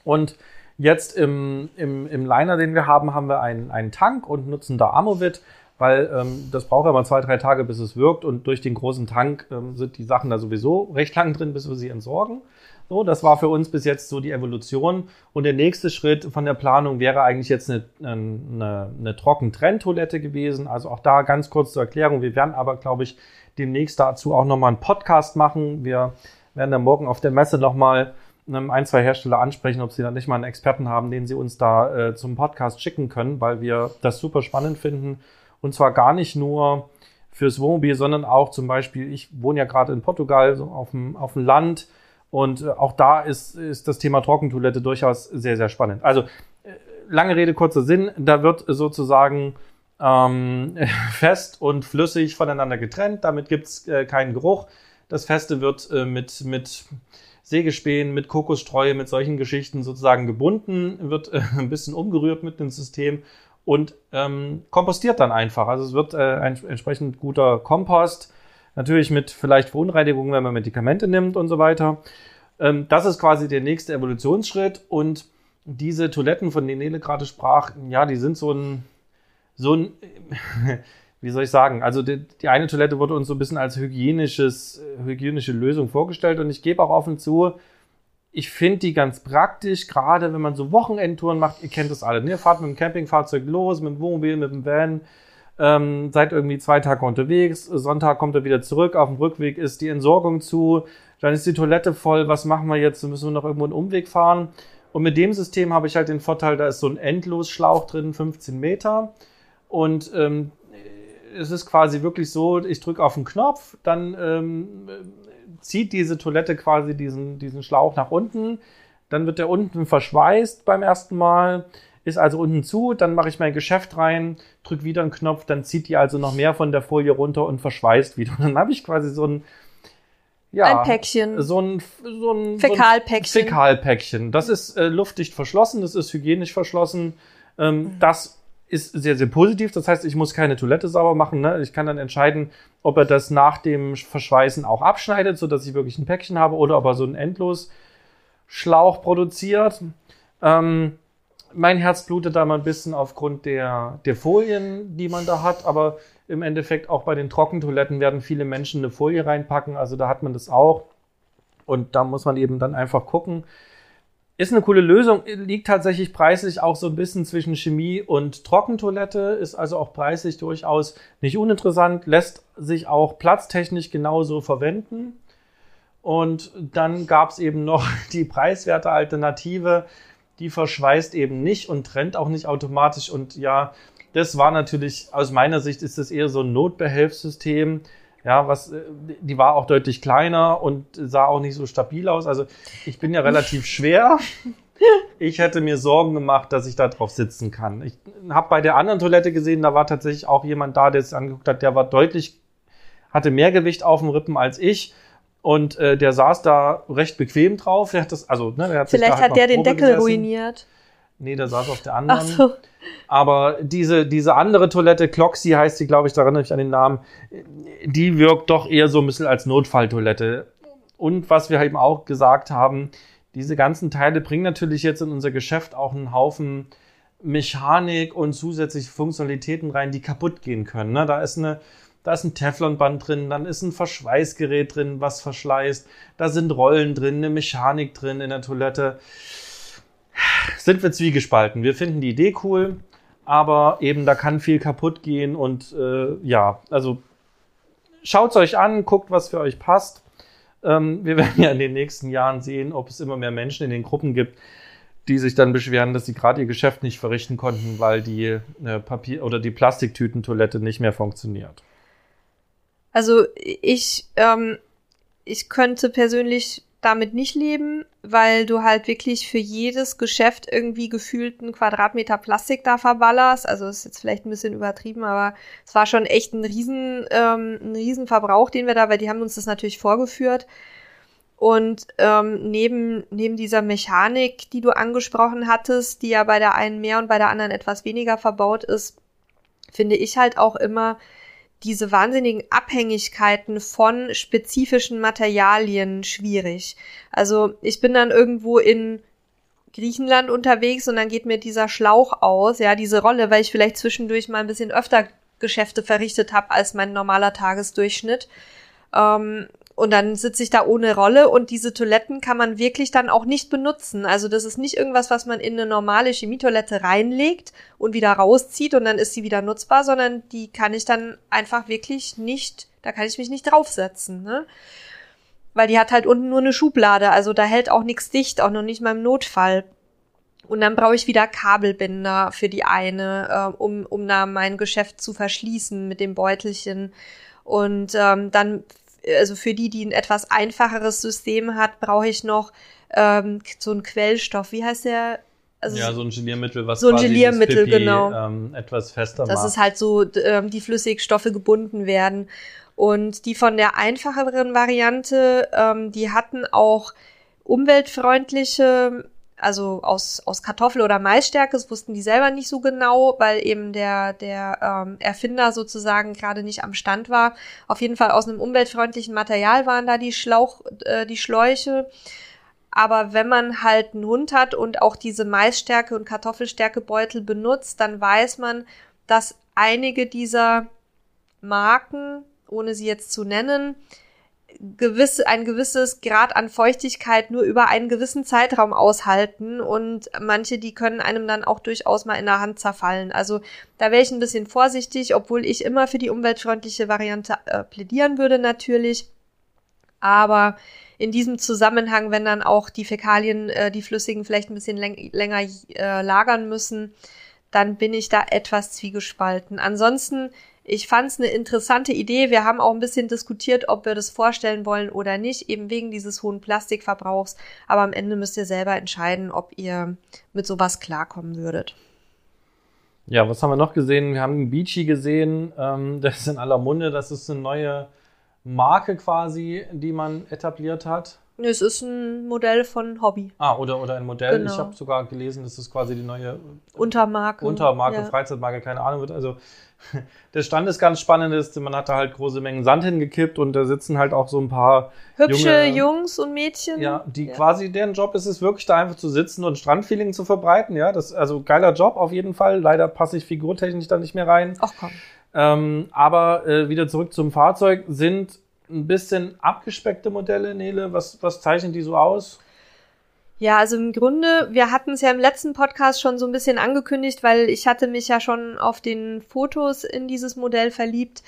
Und jetzt im, im, im Liner, den wir haben, haben wir einen, einen Tank und nutzen da Amovit, weil ähm, das braucht ja mal zwei, drei Tage, bis es wirkt. Und durch den großen Tank ähm, sind die Sachen da sowieso recht lang drin, bis wir sie entsorgen. So, das war für uns bis jetzt so die Evolution. Und der nächste Schritt von der Planung wäre eigentlich jetzt eine, eine, eine Trockentrenntoilette gewesen. Also auch da ganz kurz zur Erklärung. Wir werden aber, glaube ich, demnächst dazu auch nochmal einen Podcast machen. Wir werden dann morgen auf der Messe nochmal ähm, ein, zwei Hersteller ansprechen, ob sie da nicht mal einen Experten haben, den sie uns da äh, zum Podcast schicken können, weil wir das super spannend finden. Und zwar gar nicht nur fürs Wohnmobil, sondern auch zum Beispiel, ich wohne ja gerade in Portugal, so auf dem, auf dem Land. Und äh, auch da ist, ist das Thema Trockentoilette durchaus sehr, sehr spannend. Also, äh, lange Rede, kurzer Sinn. Da wird sozusagen ähm, fest und flüssig voneinander getrennt. Damit gibt's äh, keinen Geruch. Das Feste wird äh, mit, mit Sägespänen, mit Kokosstreue, mit solchen Geschichten sozusagen gebunden, wird äh, ein bisschen umgerührt mit dem System und ähm, kompostiert dann einfach. Also es wird äh, ein entsprechend guter Kompost, natürlich mit vielleicht Verunreinigungen, wenn man Medikamente nimmt und so weiter. Ähm, das ist quasi der nächste Evolutionsschritt und diese Toiletten, von denen Nele gerade sprach, ja, die sind so ein so ein, wie soll ich sagen, also die, die, eine Toilette wurde uns so ein bisschen als hygienisches, hygienische Lösung vorgestellt und ich gebe auch offen zu, ich finde die ganz praktisch, gerade wenn man so Wochenendtouren macht, ihr kennt das alle, ne? ihr fahrt mit dem Campingfahrzeug los, mit dem Wohnmobil, mit dem Van, ähm, seid irgendwie zwei Tage unterwegs, Sonntag kommt er wieder zurück, auf dem Rückweg ist die Entsorgung zu, dann ist die Toilette voll, was machen wir jetzt, müssen wir noch irgendwo einen Umweg fahren. Und mit dem System habe ich halt den Vorteil, da ist so ein Endlosschlauch drin, 15 Meter. Und ähm, es ist quasi wirklich so, ich drücke auf den Knopf, dann ähm, zieht diese Toilette quasi diesen, diesen Schlauch nach unten, dann wird der unten verschweißt beim ersten Mal, ist also unten zu, dann mache ich mein Geschäft rein, drücke wieder einen Knopf, dann zieht die also noch mehr von der Folie runter und verschweißt wieder. Und dann habe ich quasi so ein ja, ein Päckchen. So ein, so ein Fäkalpäckchen. So Fäkalpäckchen. Das ist äh, luftdicht verschlossen, das ist hygienisch verschlossen. Ähm, mhm. Das ist sehr, sehr positiv. Das heißt, ich muss keine Toilette sauber machen. Ne? Ich kann dann entscheiden, ob er das nach dem Verschweißen auch abschneidet, sodass ich wirklich ein Päckchen habe, oder ob er so einen Endlosschlauch produziert. Ähm, mein Herz blutet da mal ein bisschen aufgrund der, der Folien, die man da hat, aber im Endeffekt auch bei den Trockentoiletten werden viele Menschen eine Folie reinpacken, also da hat man das auch. Und da muss man eben dann einfach gucken, ist eine coole Lösung, liegt tatsächlich preislich auch so ein bisschen zwischen Chemie und Trockentoilette, ist also auch preislich durchaus nicht uninteressant, lässt sich auch platztechnisch genauso verwenden. Und dann gab es eben noch die preiswerte Alternative, die verschweißt eben nicht und trennt auch nicht automatisch. Und ja, das war natürlich, aus meiner Sicht ist das eher so ein Notbehelfssystem. Ja, was, äh, die war auch deutlich kleiner und sah auch nicht so stabil aus. Also ich bin ja relativ schwer. Ich hätte mir Sorgen gemacht, dass ich da drauf sitzen kann. Ich habe bei der anderen Toilette gesehen, da war tatsächlich auch jemand da, der es angeguckt hat, der war deutlich, hatte mehr Gewicht auf dem Rippen als ich. Und äh, der saß da recht bequem drauf. Der hat das, also, ne, der hat Vielleicht halt hat der den Deckel gesessen. ruiniert. Nee, der saß auf der anderen. Ach so. Aber diese, diese andere Toilette, Cloxy heißt sie, glaube ich, daran erinnere ich an den Namen, die wirkt doch eher so ein bisschen als Notfalltoilette. Und was wir eben auch gesagt haben, diese ganzen Teile bringen natürlich jetzt in unser Geschäft auch einen Haufen Mechanik und zusätzliche Funktionalitäten rein, die kaputt gehen können. Ne? Da ist eine, da ist ein Teflonband drin, dann ist ein Verschweißgerät drin, was verschleißt, da sind Rollen drin, eine Mechanik drin in der Toilette. Sind wir zwiegespalten. Wir finden die Idee cool, aber eben da kann viel kaputt gehen und äh, ja, also schaut's euch an, guckt, was für euch passt. Ähm, wir werden ja in den nächsten Jahren sehen, ob es immer mehr Menschen in den Gruppen gibt, die sich dann beschweren, dass sie gerade ihr Geschäft nicht verrichten konnten, weil die äh, Papier- oder die Plastiktütentoilette nicht mehr funktioniert. Also ich, ähm, ich könnte persönlich damit nicht leben, weil du halt wirklich für jedes Geschäft irgendwie gefühlt einen Quadratmeter Plastik da verballerst. Also ist jetzt vielleicht ein bisschen übertrieben, aber es war schon echt ein riesen, ähm, ein riesen Verbrauch, den wir da, weil die haben uns das natürlich vorgeführt. Und ähm, neben, neben dieser Mechanik, die du angesprochen hattest, die ja bei der einen mehr und bei der anderen etwas weniger verbaut ist, finde ich halt auch immer, diese wahnsinnigen Abhängigkeiten von spezifischen Materialien schwierig. Also ich bin dann irgendwo in Griechenland unterwegs und dann geht mir dieser Schlauch aus, ja, diese Rolle, weil ich vielleicht zwischendurch mal ein bisschen öfter Geschäfte verrichtet habe als mein normaler Tagesdurchschnitt. Ähm, und dann sitze ich da ohne Rolle und diese Toiletten kann man wirklich dann auch nicht benutzen. Also das ist nicht irgendwas, was man in eine normale Chemietoilette reinlegt und wieder rauszieht und dann ist sie wieder nutzbar, sondern die kann ich dann einfach wirklich nicht, da kann ich mich nicht draufsetzen. Ne? Weil die hat halt unten nur eine Schublade, also da hält auch nichts dicht, auch noch nicht mal im Notfall. Und dann brauche ich wieder Kabelbinder für die eine, äh, um, um da mein Geschäft zu verschließen mit dem Beutelchen. Und ähm, dann also für die, die ein etwas einfacheres System hat, brauche ich noch ähm, so einen Quellstoff. Wie heißt der? Also ja, so ein Geliermittel, was so ein Geliermittel, Pipi, genau. Ähm, etwas fester Dass macht. es halt so ähm, die Flüssigstoffe gebunden werden. Und die von der einfacheren Variante, ähm, die hatten auch umweltfreundliche also aus, aus Kartoffel- oder Maisstärke, das wussten die selber nicht so genau, weil eben der, der ähm, Erfinder sozusagen gerade nicht am Stand war. Auf jeden Fall aus einem umweltfreundlichen Material waren da die Schlauch, äh, die Schläuche. Aber wenn man halt einen Hund hat und auch diese Maisstärke und Kartoffelstärkebeutel benutzt, dann weiß man, dass einige dieser Marken, ohne sie jetzt zu nennen, gewisse, ein gewisses Grad an Feuchtigkeit nur über einen gewissen Zeitraum aushalten und manche, die können einem dann auch durchaus mal in der Hand zerfallen. Also da wäre ich ein bisschen vorsichtig, obwohl ich immer für die umweltfreundliche Variante äh, plädieren würde natürlich. Aber in diesem Zusammenhang, wenn dann auch die Fäkalien, äh, die flüssigen vielleicht ein bisschen läng länger äh, lagern müssen, dann bin ich da etwas zwiegespalten. Ansonsten ich fand es eine interessante Idee. Wir haben auch ein bisschen diskutiert, ob wir das vorstellen wollen oder nicht, eben wegen dieses hohen Plastikverbrauchs. Aber am Ende müsst ihr selber entscheiden, ob ihr mit sowas klarkommen würdet. Ja, was haben wir noch gesehen? Wir haben einen Beachy gesehen. Ähm, das ist in aller Munde. Das ist eine neue Marke quasi, die man etabliert hat. Es ist ein Modell von Hobby. Ah, oder, oder ein Modell. Genau. Ich habe sogar gelesen, das ist quasi die neue Untermarke. Untermarke, ja. Freizeitmarke, keine Ahnung. Wird also der Stand ist ganz spannend. Ist, man hat da halt große Mengen Sand hingekippt und da sitzen halt auch so ein paar hübsche junge, Jungs und Mädchen. Ja, die ja. quasi deren Job ist es wirklich da einfach zu sitzen und Strandfeeling zu verbreiten. Ja, das also geiler Job auf jeden Fall. Leider passe ich figurtechnisch da nicht mehr rein. Ach komm. Ähm, aber äh, wieder zurück zum Fahrzeug sind ein bisschen abgespeckte Modelle, Nele. Was, was zeichnen die so aus? Ja, also im Grunde, wir hatten es ja im letzten Podcast schon so ein bisschen angekündigt, weil ich hatte mich ja schon auf den Fotos in dieses Modell verliebt.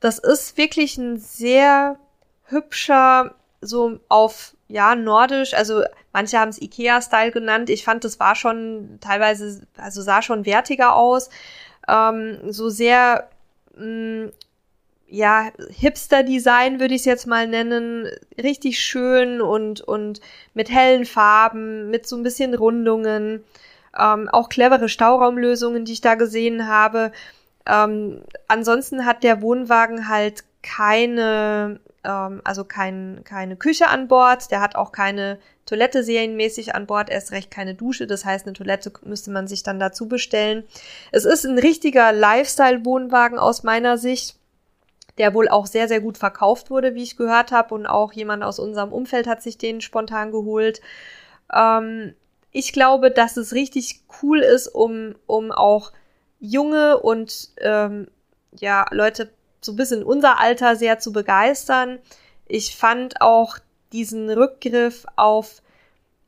Das ist wirklich ein sehr hübscher, so auf, ja, nordisch, also manche haben es Ikea-Style genannt. Ich fand, das war schon teilweise, also sah schon wertiger aus. Ähm, so sehr mh, mm, ja, Hipster-Design würde ich es jetzt mal nennen. Richtig schön und, und mit hellen Farben, mit so ein bisschen Rundungen. Ähm, auch clevere Stauraumlösungen, die ich da gesehen habe. Ähm, ansonsten hat der Wohnwagen halt keine, ähm, also kein, keine Küche an Bord. Der hat auch keine Toilette serienmäßig an Bord, erst recht keine Dusche. Das heißt, eine Toilette müsste man sich dann dazu bestellen. Es ist ein richtiger Lifestyle-Wohnwagen aus meiner Sicht der wohl auch sehr, sehr gut verkauft wurde, wie ich gehört habe. Und auch jemand aus unserem Umfeld hat sich den spontan geholt. Ähm, ich glaube, dass es richtig cool ist, um, um auch junge und ähm, ja, Leute so bis in unser Alter sehr zu begeistern. Ich fand auch diesen Rückgriff auf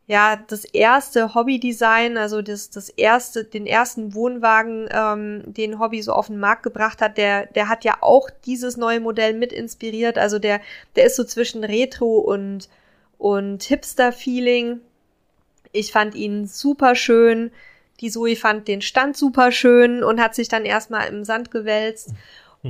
ja, das erste Hobbydesign, also das, das erste, den ersten Wohnwagen, ähm, den Hobby so auf den Markt gebracht hat, der, der hat ja auch dieses neue Modell mit inspiriert. Also der, der ist so zwischen Retro und, und Hipster-Feeling. Ich fand ihn super schön. Die Zoe fand den Stand super schön und hat sich dann erstmal im Sand gewälzt.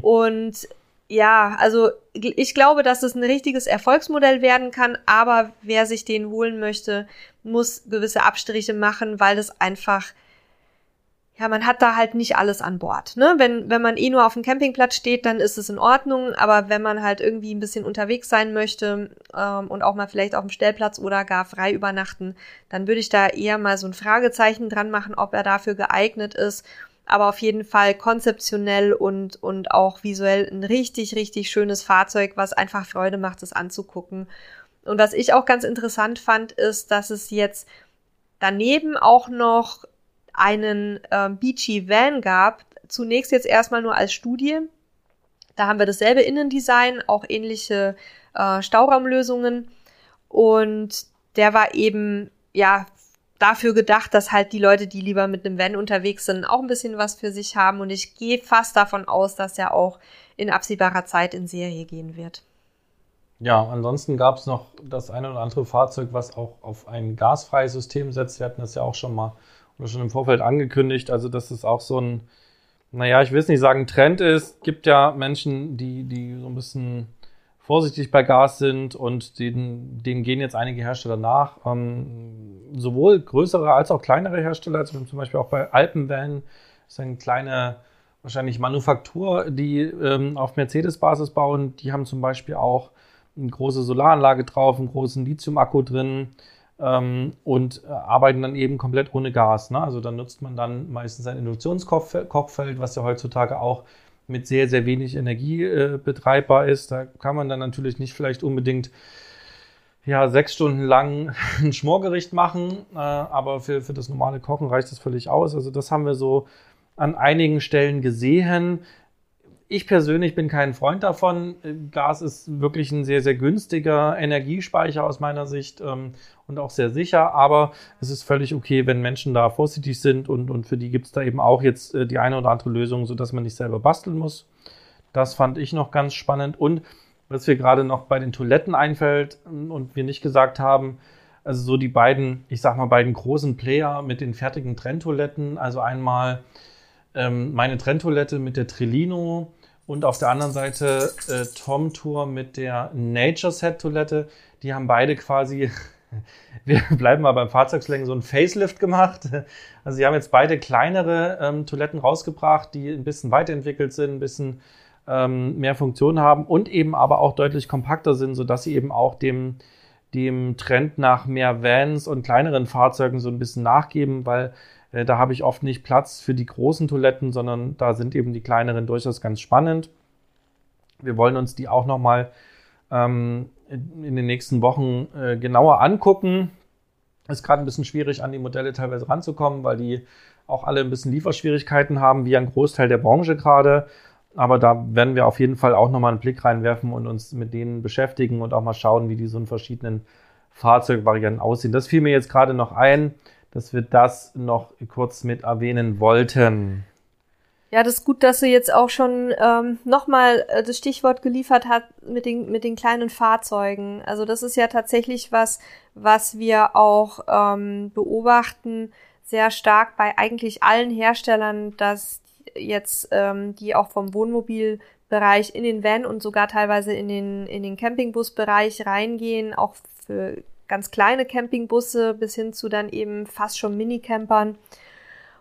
Und ja, also ich glaube, dass es ein richtiges Erfolgsmodell werden kann, aber wer sich den holen möchte, muss gewisse Abstriche machen, weil das einfach, ja, man hat da halt nicht alles an Bord. Ne? Wenn, wenn man eh nur auf dem Campingplatz steht, dann ist es in Ordnung, aber wenn man halt irgendwie ein bisschen unterwegs sein möchte ähm, und auch mal vielleicht auf dem Stellplatz oder gar frei übernachten, dann würde ich da eher mal so ein Fragezeichen dran machen, ob er dafür geeignet ist aber auf jeden Fall konzeptionell und, und auch visuell ein richtig, richtig schönes Fahrzeug, was einfach Freude macht, es anzugucken. Und was ich auch ganz interessant fand, ist, dass es jetzt daneben auch noch einen äh, Beachy Van gab. Zunächst jetzt erstmal nur als Studie. Da haben wir dasselbe Innendesign, auch ähnliche äh, Stauraumlösungen. Und der war eben ja dafür gedacht, dass halt die Leute, die lieber mit einem Van unterwegs sind, auch ein bisschen was für sich haben. Und ich gehe fast davon aus, dass er auch in absehbarer Zeit in Serie gehen wird. Ja, ansonsten gab es noch das eine oder andere Fahrzeug, was auch auf ein gasfreies System setzt. Wir hatten das ja auch schon mal oder schon im Vorfeld angekündigt. Also, dass es auch so ein, naja, ich will es nicht sagen, Trend ist. Gibt ja Menschen, die, die so ein bisschen vorsichtig bei Gas sind und denen, denen gehen jetzt einige Hersteller nach. Ähm, sowohl größere als auch kleinere Hersteller, also zum Beispiel auch bei das ist eine kleine, wahrscheinlich Manufaktur, die ähm, auf Mercedes-Basis bauen. Die haben zum Beispiel auch eine große Solaranlage drauf, einen großen Lithium-Akku drin ähm, und äh, arbeiten dann eben komplett ohne Gas. Ne? Also dann nutzt man dann meistens ein Induktionskochfeld, was ja heutzutage auch mit sehr, sehr wenig Energie äh, betreibbar ist. Da kann man dann natürlich nicht vielleicht unbedingt ja, sechs Stunden lang ein Schmorgericht machen, äh, aber für, für das normale Kochen reicht das völlig aus. Also das haben wir so an einigen Stellen gesehen. Ich persönlich bin kein Freund davon. Gas ist wirklich ein sehr, sehr günstiger Energiespeicher aus meiner Sicht ähm, und auch sehr sicher. Aber es ist völlig okay, wenn Menschen da vorsichtig sind und, und für die gibt es da eben auch jetzt äh, die eine oder andere Lösung, sodass man nicht selber basteln muss. Das fand ich noch ganz spannend. Und was mir gerade noch bei den Toiletten einfällt ähm, und wir nicht gesagt haben, also so die beiden, ich sag mal, beiden großen Player mit den fertigen Trenntoiletten. Also einmal ähm, meine Trenntoilette mit der Trillino und auf der anderen Seite äh, Tom Tour mit der Nature Set Toilette. Die haben beide quasi, wir bleiben mal beim Fahrzeugslenken, so ein Facelift gemacht. Also sie haben jetzt beide kleinere ähm, Toiletten rausgebracht, die ein bisschen weiterentwickelt sind, ein bisschen ähm, mehr Funktionen haben und eben aber auch deutlich kompakter sind, sodass sie eben auch dem, dem Trend nach mehr Vans und kleineren Fahrzeugen so ein bisschen nachgeben, weil äh, da habe ich oft nicht Platz für die großen Toiletten, sondern da sind eben die kleineren durchaus ganz spannend. Wir wollen uns die auch nochmal ähm, in den nächsten Wochen äh, genauer angucken. Ist gerade ein bisschen schwierig, an die Modelle teilweise ranzukommen, weil die auch alle ein bisschen Lieferschwierigkeiten haben, wie ein Großteil der Branche gerade. Aber da werden wir auf jeden Fall auch nochmal einen Blick reinwerfen und uns mit denen beschäftigen und auch mal schauen, wie die so in verschiedenen Fahrzeugvarianten aussehen. Das fiel mir jetzt gerade noch ein dass wir das noch kurz mit erwähnen wollten. Ja, das ist gut, dass sie jetzt auch schon ähm, nochmal äh, das Stichwort geliefert hat mit den, mit den kleinen Fahrzeugen. Also das ist ja tatsächlich was, was wir auch ähm, beobachten, sehr stark bei eigentlich allen Herstellern, dass jetzt, ähm, die auch vom Wohnmobil Bereich in den Van und sogar teilweise in den, in den Campingbus-Bereich reingehen, auch für ganz kleine Campingbusse bis hin zu dann eben fast schon Minicampern.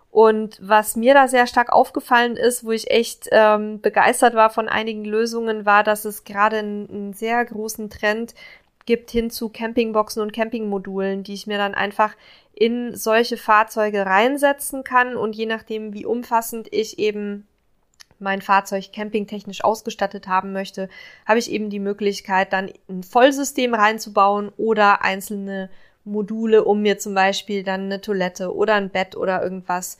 Und was mir da sehr stark aufgefallen ist, wo ich echt ähm, begeistert war von einigen Lösungen, war, dass es gerade einen, einen sehr großen Trend gibt hin zu Campingboxen und Campingmodulen, die ich mir dann einfach in solche Fahrzeuge reinsetzen kann und je nachdem, wie umfassend ich eben mein Fahrzeug campingtechnisch ausgestattet haben möchte, habe ich eben die Möglichkeit, dann ein Vollsystem reinzubauen oder einzelne Module, um mir zum Beispiel dann eine Toilette oder ein Bett oder irgendwas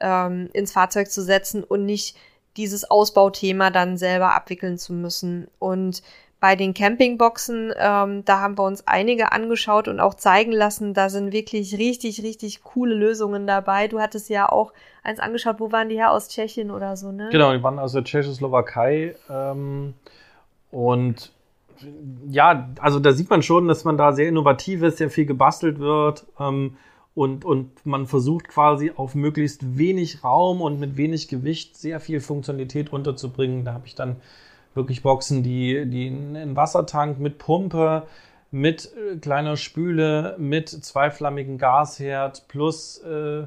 ähm, ins Fahrzeug zu setzen und nicht dieses Ausbauthema dann selber abwickeln zu müssen. Und bei den Campingboxen, ähm, da haben wir uns einige angeschaut und auch zeigen lassen, da sind wirklich richtig, richtig coole Lösungen dabei. Du hattest ja auch eins angeschaut, wo waren die her? Aus Tschechien oder so, ne? Genau, die waren aus der Tschechoslowakei. Ähm, und ja, also da sieht man schon, dass man da sehr innovativ ist, sehr viel gebastelt wird. Ähm, und, und man versucht quasi auf möglichst wenig Raum und mit wenig Gewicht sehr viel Funktionalität unterzubringen. Da habe ich dann wirklich Boxen, die, die einen Wassertank mit Pumpe, mit äh, kleiner Spüle, mit zweiflammigen Gasherd plus äh,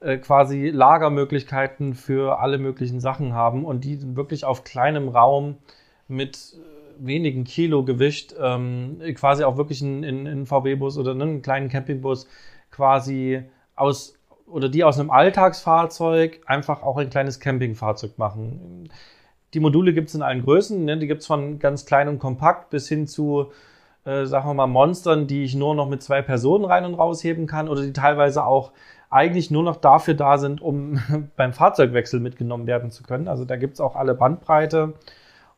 äh, quasi Lagermöglichkeiten für alle möglichen Sachen haben und die wirklich auf kleinem Raum mit äh, wenigen Kilo Gewicht ähm, quasi auch wirklich in, in, VW-Bus oder einen kleinen Campingbus quasi aus oder die aus einem Alltagsfahrzeug einfach auch ein kleines Campingfahrzeug machen. Die Module gibt es in allen Größen. Ne? Die gibt es von ganz klein und kompakt bis hin zu, äh, sagen wir mal, Monstern, die ich nur noch mit zwei Personen rein und rausheben kann oder die teilweise auch eigentlich nur noch dafür da sind, um beim Fahrzeugwechsel mitgenommen werden zu können. Also da gibt es auch alle Bandbreite.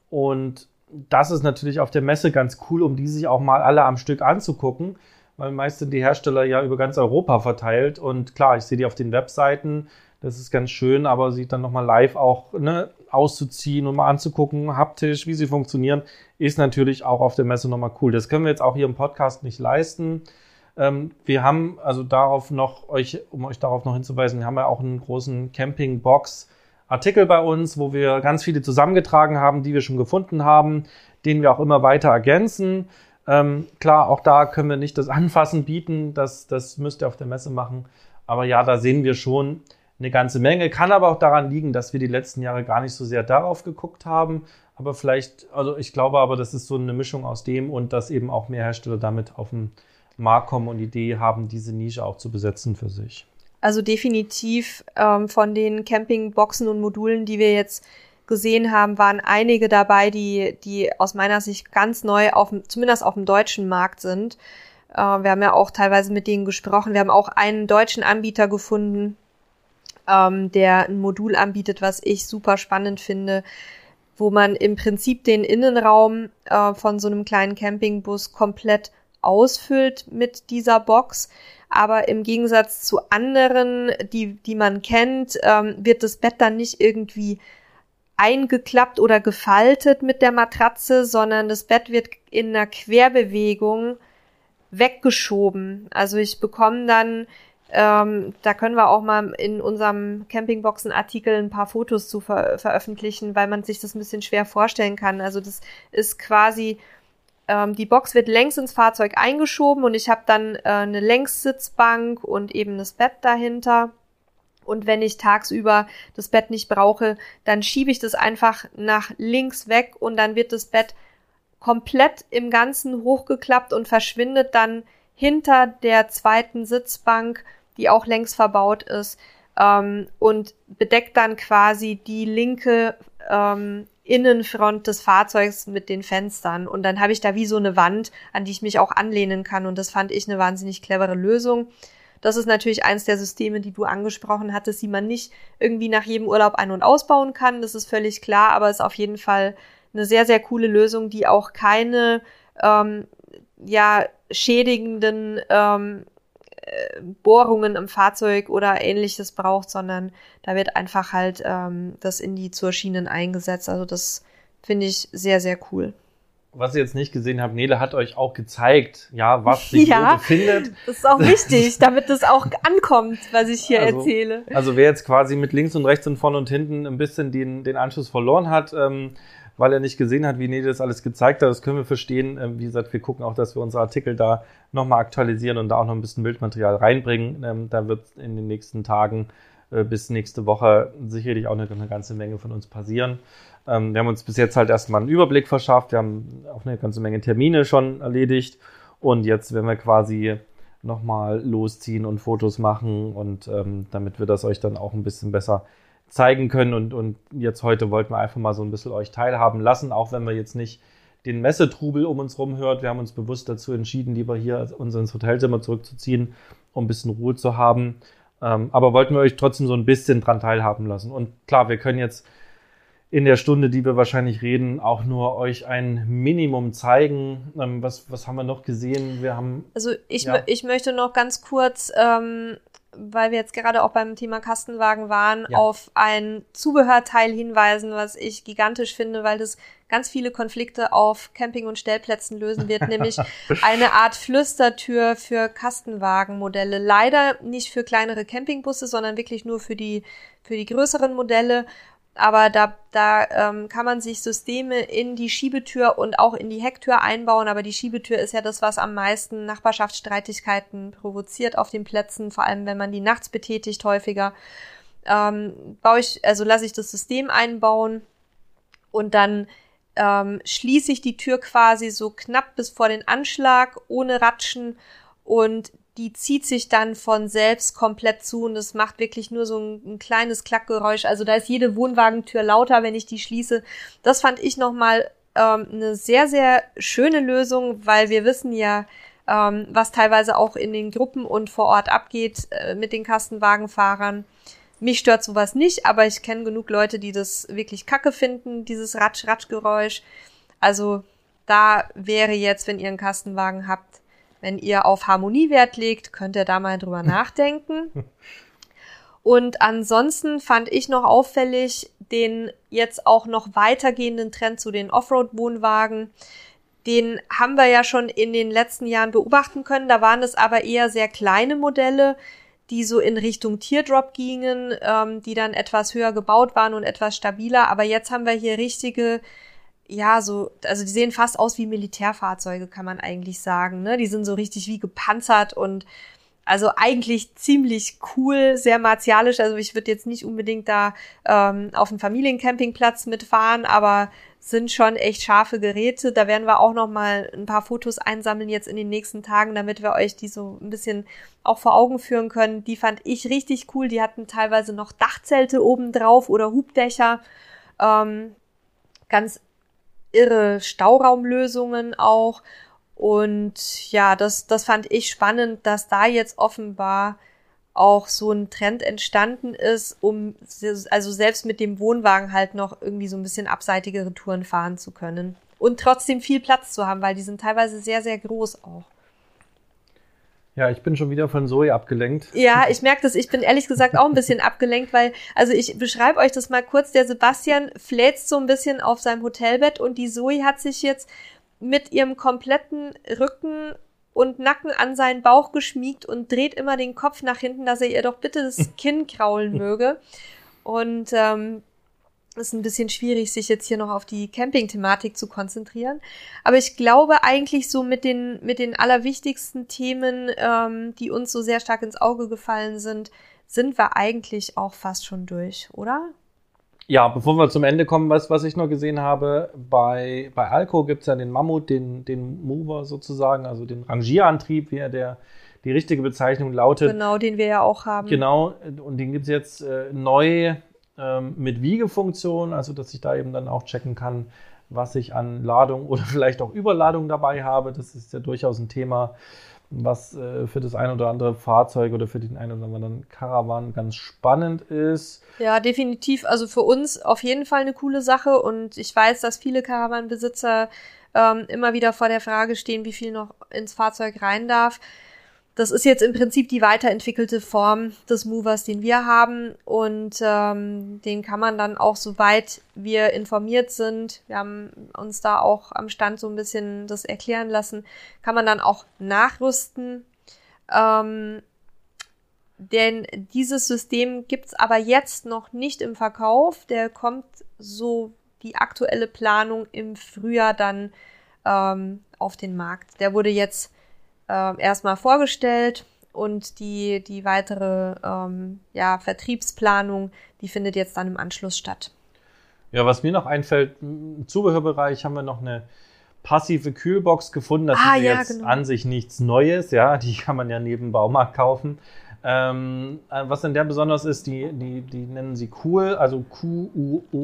Und das ist natürlich auf der Messe ganz cool, um die sich auch mal alle am Stück anzugucken, weil meist sind die Hersteller ja über ganz Europa verteilt. Und klar, ich sehe die auf den Webseiten das ist ganz schön, aber sie dann nochmal live auch ne, auszuziehen und mal anzugucken, haptisch, wie sie funktionieren, ist natürlich auch auf der Messe nochmal cool. Das können wir jetzt auch hier im Podcast nicht leisten. Ähm, wir haben also darauf noch euch, um euch darauf noch hinzuweisen, wir haben ja auch einen großen Campingbox Artikel bei uns, wo wir ganz viele zusammengetragen haben, die wir schon gefunden haben, den wir auch immer weiter ergänzen. Ähm, klar, auch da können wir nicht das Anfassen bieten, das, das müsst ihr auf der Messe machen. Aber ja, da sehen wir schon, eine ganze Menge. Kann aber auch daran liegen, dass wir die letzten Jahre gar nicht so sehr darauf geguckt haben. Aber vielleicht, also ich glaube aber, das ist so eine Mischung aus dem und dass eben auch mehr Hersteller damit auf den Markt kommen und Idee haben, diese Nische auch zu besetzen für sich. Also definitiv ähm, von den Campingboxen und Modulen, die wir jetzt gesehen haben, waren einige dabei, die, die aus meiner Sicht ganz neu, auf, zumindest auf dem deutschen Markt sind. Äh, wir haben ja auch teilweise mit denen gesprochen. Wir haben auch einen deutschen Anbieter gefunden, ähm, der ein Modul anbietet, was ich super spannend finde, wo man im Prinzip den Innenraum äh, von so einem kleinen Campingbus komplett ausfüllt mit dieser Box. Aber im Gegensatz zu anderen, die, die man kennt, ähm, wird das Bett dann nicht irgendwie eingeklappt oder gefaltet mit der Matratze, sondern das Bett wird in einer Querbewegung weggeschoben. Also ich bekomme dann ähm, da können wir auch mal in unserem Campingboxen-Artikel ein paar Fotos zu ver veröffentlichen, weil man sich das ein bisschen schwer vorstellen kann. Also das ist quasi, ähm, die Box wird längs ins Fahrzeug eingeschoben und ich habe dann äh, eine Längssitzbank und eben das Bett dahinter. Und wenn ich tagsüber das Bett nicht brauche, dann schiebe ich das einfach nach links weg und dann wird das Bett komplett im Ganzen hochgeklappt und verschwindet dann hinter der zweiten Sitzbank die auch längs verbaut ist ähm, und bedeckt dann quasi die linke ähm, Innenfront des Fahrzeugs mit den Fenstern. Und dann habe ich da wie so eine Wand, an die ich mich auch anlehnen kann. Und das fand ich eine wahnsinnig clevere Lösung. Das ist natürlich eins der Systeme, die du angesprochen hattest, die man nicht irgendwie nach jedem Urlaub ein- und ausbauen kann. Das ist völlig klar, aber ist auf jeden Fall eine sehr, sehr coole Lösung, die auch keine ähm, ja, schädigenden ähm, äh, Bohrungen im Fahrzeug oder ähnliches braucht, sondern da wird einfach halt ähm, das in die zur Schienen eingesetzt. Also das finde ich sehr, sehr cool. was ihr jetzt nicht gesehen habt, Nele hat euch auch gezeigt, ja, was sich ja, findet. Das ist auch wichtig, damit das auch ankommt, was ich hier also, erzähle. Also wer jetzt quasi mit links und rechts und vorne und hinten ein bisschen den, den Anschluss verloren hat, ähm, weil er nicht gesehen hat, wie Nele das alles gezeigt hat, das können wir verstehen. Ähm, wie gesagt, wir gucken auch, dass wir unsere Artikel da nochmal aktualisieren und da auch noch ein bisschen Bildmaterial reinbringen. Ähm, da wird in den nächsten Tagen äh, bis nächste Woche sicherlich auch eine, eine ganze Menge von uns passieren. Ähm, wir haben uns bis jetzt halt erstmal einen Überblick verschafft. Wir haben auch eine ganze Menge Termine schon erledigt. Und jetzt werden wir quasi nochmal losziehen und Fotos machen und ähm, damit wir das euch dann auch ein bisschen besser zeigen können. Und, und jetzt heute wollten wir einfach mal so ein bisschen euch teilhaben lassen, auch wenn wir jetzt nicht den Messetrubel um uns rum hört. Wir haben uns bewusst dazu entschieden, lieber hier uns ins Hotelzimmer zurückzuziehen, um ein bisschen Ruhe zu haben. Ähm, aber wollten wir euch trotzdem so ein bisschen dran teilhaben lassen. Und klar, wir können jetzt in der Stunde, die wir wahrscheinlich reden, auch nur euch ein Minimum zeigen. Ähm, was, was haben wir noch gesehen? Wir haben. Also ich, ja. ich möchte noch ganz kurz, ähm, weil wir jetzt gerade auch beim Thema Kastenwagen waren, ja. auf ein Zubehörteil hinweisen, was ich gigantisch finde, weil das ganz viele Konflikte auf Camping- und Stellplätzen lösen wird, nämlich eine Art Flüstertür für Kastenwagenmodelle. Leider nicht für kleinere Campingbusse, sondern wirklich nur für die, für die größeren Modelle aber da, da ähm, kann man sich Systeme in die Schiebetür und auch in die Hecktür einbauen, aber die Schiebetür ist ja das, was am meisten Nachbarschaftsstreitigkeiten provoziert auf den Plätzen, vor allem wenn man die nachts betätigt häufiger. Ähm, baue ich, also lasse ich das System einbauen und dann ähm, schließe ich die Tür quasi so knapp bis vor den Anschlag ohne Ratschen und die zieht sich dann von selbst komplett zu und es macht wirklich nur so ein, ein, kleines Klackgeräusch. Also da ist jede Wohnwagentür lauter, wenn ich die schließe. Das fand ich nochmal ähm, eine sehr, sehr schöne Lösung, weil wir wissen ja, ähm, was teilweise auch in den Gruppen und vor Ort abgeht äh, mit den Kastenwagenfahrern. Mich stört sowas nicht, aber ich kenne genug Leute, die das wirklich kacke finden, dieses Ratsch-Ratsch-Geräusch. Also da wäre jetzt, wenn ihr einen Kastenwagen habt, wenn ihr auf Harmonie Wert legt, könnt ihr da mal drüber nachdenken. Und ansonsten fand ich noch auffällig den jetzt auch noch weitergehenden Trend zu den Offroad-Wohnwagen. Den haben wir ja schon in den letzten Jahren beobachten können. Da waren es aber eher sehr kleine Modelle, die so in Richtung Teardrop gingen, ähm, die dann etwas höher gebaut waren und etwas stabiler. Aber jetzt haben wir hier richtige ja, so, also die sehen fast aus wie Militärfahrzeuge, kann man eigentlich sagen. Ne? Die sind so richtig wie gepanzert und also eigentlich ziemlich cool, sehr martialisch. Also ich würde jetzt nicht unbedingt da ähm, auf einen Familiencampingplatz mitfahren, aber sind schon echt scharfe Geräte. Da werden wir auch noch mal ein paar Fotos einsammeln jetzt in den nächsten Tagen, damit wir euch die so ein bisschen auch vor Augen führen können. Die fand ich richtig cool. Die hatten teilweise noch Dachzelte oben drauf oder Hubdächer. Ähm, ganz irre Stauraumlösungen auch. Und ja, das, das fand ich spannend, dass da jetzt offenbar auch so ein Trend entstanden ist, um also selbst mit dem Wohnwagen halt noch irgendwie so ein bisschen abseitigere Touren fahren zu können. Und trotzdem viel Platz zu haben, weil die sind teilweise sehr, sehr groß auch. Ja, ich bin schon wieder von Zoe abgelenkt. Ja, ich merke das. Ich bin ehrlich gesagt auch ein bisschen abgelenkt, weil, also ich beschreibe euch das mal kurz. Der Sebastian fläzt so ein bisschen auf seinem Hotelbett und die Zoe hat sich jetzt mit ihrem kompletten Rücken und Nacken an seinen Bauch geschmiegt und dreht immer den Kopf nach hinten, dass er ihr doch bitte das Kinn kraulen möge. Und ähm, ist ein bisschen schwierig, sich jetzt hier noch auf die Camping-Thematik zu konzentrieren. Aber ich glaube eigentlich so mit den, mit den allerwichtigsten Themen, ähm, die uns so sehr stark ins Auge gefallen sind, sind wir eigentlich auch fast schon durch, oder? Ja, bevor wir zum Ende kommen, was, was ich noch gesehen habe, bei, bei Alco gibt es ja den Mammut, den, den Mover sozusagen, also den Rangierantrieb, wie er der, die richtige Bezeichnung lautet. Genau, den wir ja auch haben. Genau, und den gibt es jetzt äh, neu ähm, mit Wiegefunktion, also dass ich da eben dann auch checken kann, was ich an Ladung oder vielleicht auch Überladung dabei habe. Das ist ja durchaus ein Thema, was äh, für das ein oder andere Fahrzeug oder für den einen oder anderen Caravan ganz spannend ist. Ja, definitiv. Also für uns auf jeden Fall eine coole Sache und ich weiß, dass viele Caravan-Besitzer ähm, immer wieder vor der Frage stehen, wie viel noch ins Fahrzeug rein darf das ist jetzt im Prinzip die weiterentwickelte Form des Movers, den wir haben. Und ähm, den kann man dann auch, soweit wir informiert sind, wir haben uns da auch am Stand so ein bisschen das erklären lassen, kann man dann auch nachrüsten. Ähm, denn dieses System gibt's aber jetzt noch nicht im Verkauf. Der kommt so die aktuelle Planung im Frühjahr dann ähm, auf den Markt. Der wurde jetzt äh, erstmal vorgestellt und die, die weitere ähm, ja, Vertriebsplanung, die findet jetzt dann im Anschluss statt. Ja, was mir noch einfällt, im Zubehörbereich haben wir noch eine passive Kühlbox gefunden. Das ah, ist ja, jetzt genau. an sich nichts Neues, ja, die kann man ja neben Baumarkt kaufen. Ähm, äh, was an der besonders ist, die, die, die nennen sie cool, also Q-U-O-O-L.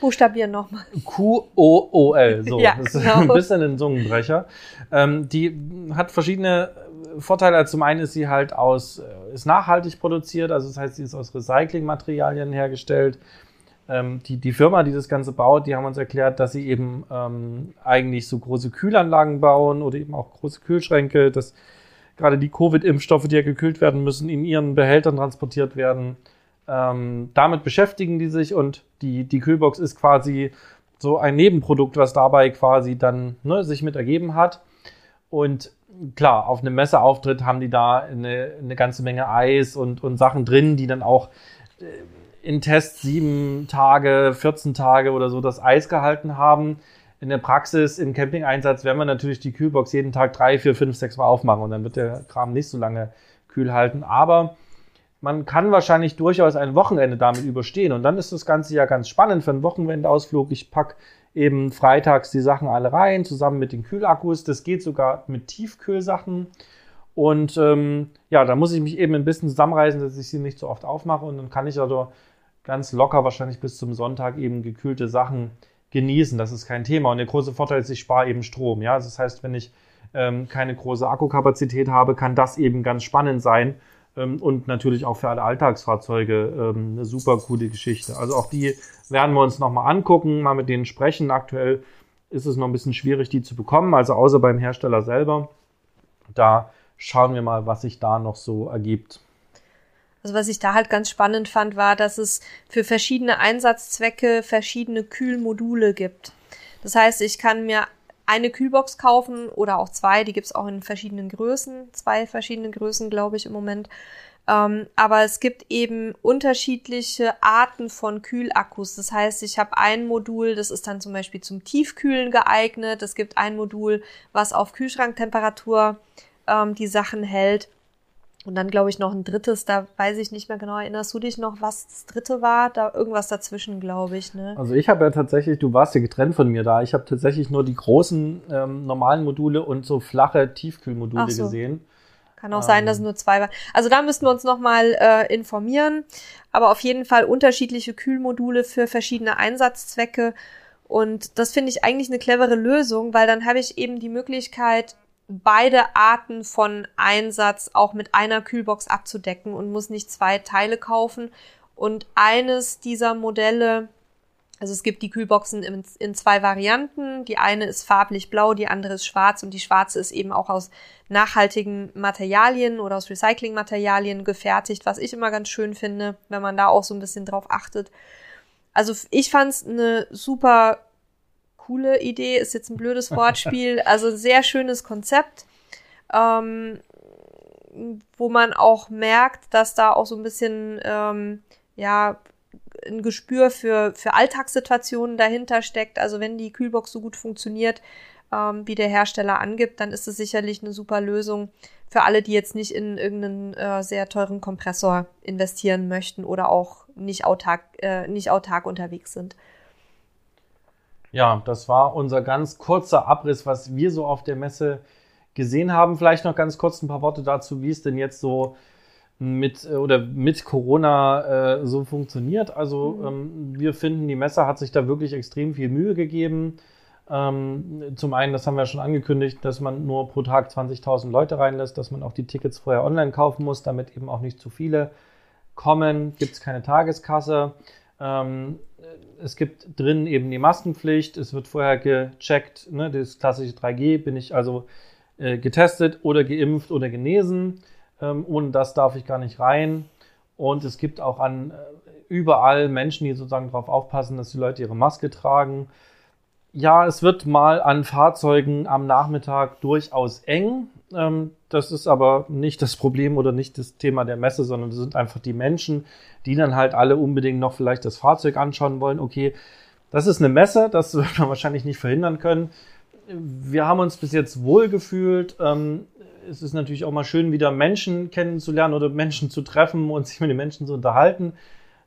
Buchstabieren nochmal. Q-O-O-L, so. Ja, das ist genau. ein bisschen ein Zungenbrecher. Ähm, die hat verschiedene Vorteile. Zum einen ist sie halt aus, äh, ist nachhaltig produziert, also das heißt, sie ist aus Recyclingmaterialien hergestellt. Ähm, die, die Firma, die das Ganze baut, die haben uns erklärt, dass sie eben ähm, eigentlich so große Kühlanlagen bauen oder eben auch große Kühlschränke, dass gerade die Covid-Impfstoffe, die ja gekühlt werden müssen, in ihren Behältern transportiert werden. Ähm, damit beschäftigen die sich und die, die Kühlbox ist quasi so ein Nebenprodukt, was dabei quasi dann ne, sich mit ergeben hat. Und klar, auf einem Messeauftritt haben die da eine, eine ganze Menge Eis und, und Sachen drin, die dann auch äh, in Tests sieben Tage, 14 Tage oder so das Eis gehalten haben. In der Praxis, im Campingeinsatz, werden wir natürlich die Kühlbox jeden Tag drei, vier, fünf, sechs Mal aufmachen und dann wird der Kram nicht so lange kühl halten. Aber man kann wahrscheinlich durchaus ein Wochenende damit überstehen. Und dann ist das Ganze ja ganz spannend für einen Wochenendausflug. Ich pack eben freitags die Sachen alle rein, zusammen mit den Kühlakkus. Das geht sogar mit Tiefkühlsachen. Und ähm, ja, da muss ich mich eben ein bisschen zusammenreißen, dass ich sie nicht so oft aufmache. Und dann kann ich also ganz locker wahrscheinlich bis zum Sonntag eben gekühlte Sachen genießen. Das ist kein Thema. Und der große Vorteil ist, ich spare eben Strom. Ja, das heißt, wenn ich ähm, keine große Akkukapazität habe, kann das eben ganz spannend sein. Ähm, und natürlich auch für alle Alltagsfahrzeuge ähm, eine super coole Geschichte. Also auch die werden wir uns nochmal angucken, mal mit denen sprechen. Aktuell ist es noch ein bisschen schwierig, die zu bekommen, also außer beim Hersteller selber. Da schauen wir mal, was sich da noch so ergibt. Also was ich da halt ganz spannend fand, war, dass es für verschiedene Einsatzzwecke verschiedene Kühlmodule gibt. Das heißt, ich kann mir eine Kühlbox kaufen oder auch zwei, die gibt's auch in verschiedenen Größen, zwei verschiedene Größen, glaube ich, im Moment. Ähm, aber es gibt eben unterschiedliche Arten von Kühlakkus. Das heißt, ich habe ein Modul, das ist dann zum Beispiel zum Tiefkühlen geeignet. Es gibt ein Modul, was auf Kühlschranktemperatur ähm, die Sachen hält. Und dann glaube ich noch ein drittes, da weiß ich nicht mehr genau. Erinnerst du dich noch, was das dritte war? Da irgendwas dazwischen, glaube ich. Ne? Also ich habe ja tatsächlich, du warst ja getrennt von mir da, ich habe tatsächlich nur die großen ähm, normalen Module und so flache Tiefkühlmodule so. gesehen. Kann auch sein, dass es nur zwei waren. Also da müssten wir uns nochmal äh, informieren. Aber auf jeden Fall unterschiedliche Kühlmodule für verschiedene Einsatzzwecke. Und das finde ich eigentlich eine clevere Lösung, weil dann habe ich eben die Möglichkeit, beide Arten von Einsatz auch mit einer Kühlbox abzudecken und muss nicht zwei Teile kaufen. Und eines dieser Modelle, also es gibt die Kühlboxen in, in zwei Varianten. Die eine ist farblich blau, die andere ist schwarz und die schwarze ist eben auch aus nachhaltigen Materialien oder aus Recyclingmaterialien gefertigt, was ich immer ganz schön finde, wenn man da auch so ein bisschen drauf achtet. Also ich fand es eine super coole Idee, ist jetzt ein blödes Wortspiel, also ein sehr schönes Konzept, ähm, wo man auch merkt, dass da auch so ein bisschen, ähm, ja, ein Gespür für, für Alltagssituationen dahinter steckt. Also wenn die Kühlbox so gut funktioniert, ähm, wie der Hersteller angibt, dann ist es sicherlich eine super Lösung für alle, die jetzt nicht in irgendeinen äh, sehr teuren Kompressor investieren möchten oder auch nicht autark, äh, nicht autark unterwegs sind. Ja, das war unser ganz kurzer Abriss, was wir so auf der Messe gesehen haben. Vielleicht noch ganz kurz ein paar Worte dazu, wie es denn jetzt so mit äh, oder mit Corona äh, so funktioniert. Also Mhm. ähm, wir finden, die Messe hat sich da wirklich extrem viel Mühe gegeben. Ähm, zum einen, das haben wir schon angekündigt, dass man nur pro Tag 20.000 Leute reinlässt, dass man auch die Tickets vorher online kaufen muss, damit eben auch nicht zu viele kommen. Gibt es keine Tageskasse. Ähm, es gibt drin eben die Maskenpflicht. Es wird vorher gecheckt, ne, das klassische 3G. Bin ich also äh, getestet oder geimpft oder genesen. Ähm, ohne das darf ich gar nicht rein. Und es gibt auch an äh, überall Menschen, die sozusagen darauf aufpassen, dass die Leute ihre Maske tragen. Ja, es wird mal an Fahrzeugen am Nachmittag durchaus eng. Ähm, das ist aber nicht das Problem oder nicht das Thema der Messe, sondern es sind einfach die Menschen, die dann halt alle unbedingt noch vielleicht das Fahrzeug anschauen wollen. Okay, das ist eine Messe, das wird man wahrscheinlich nicht verhindern können. Wir haben uns bis jetzt wohl gefühlt. Ähm, es ist natürlich auch mal schön, wieder Menschen kennenzulernen oder Menschen zu treffen und sich mit den Menschen zu unterhalten.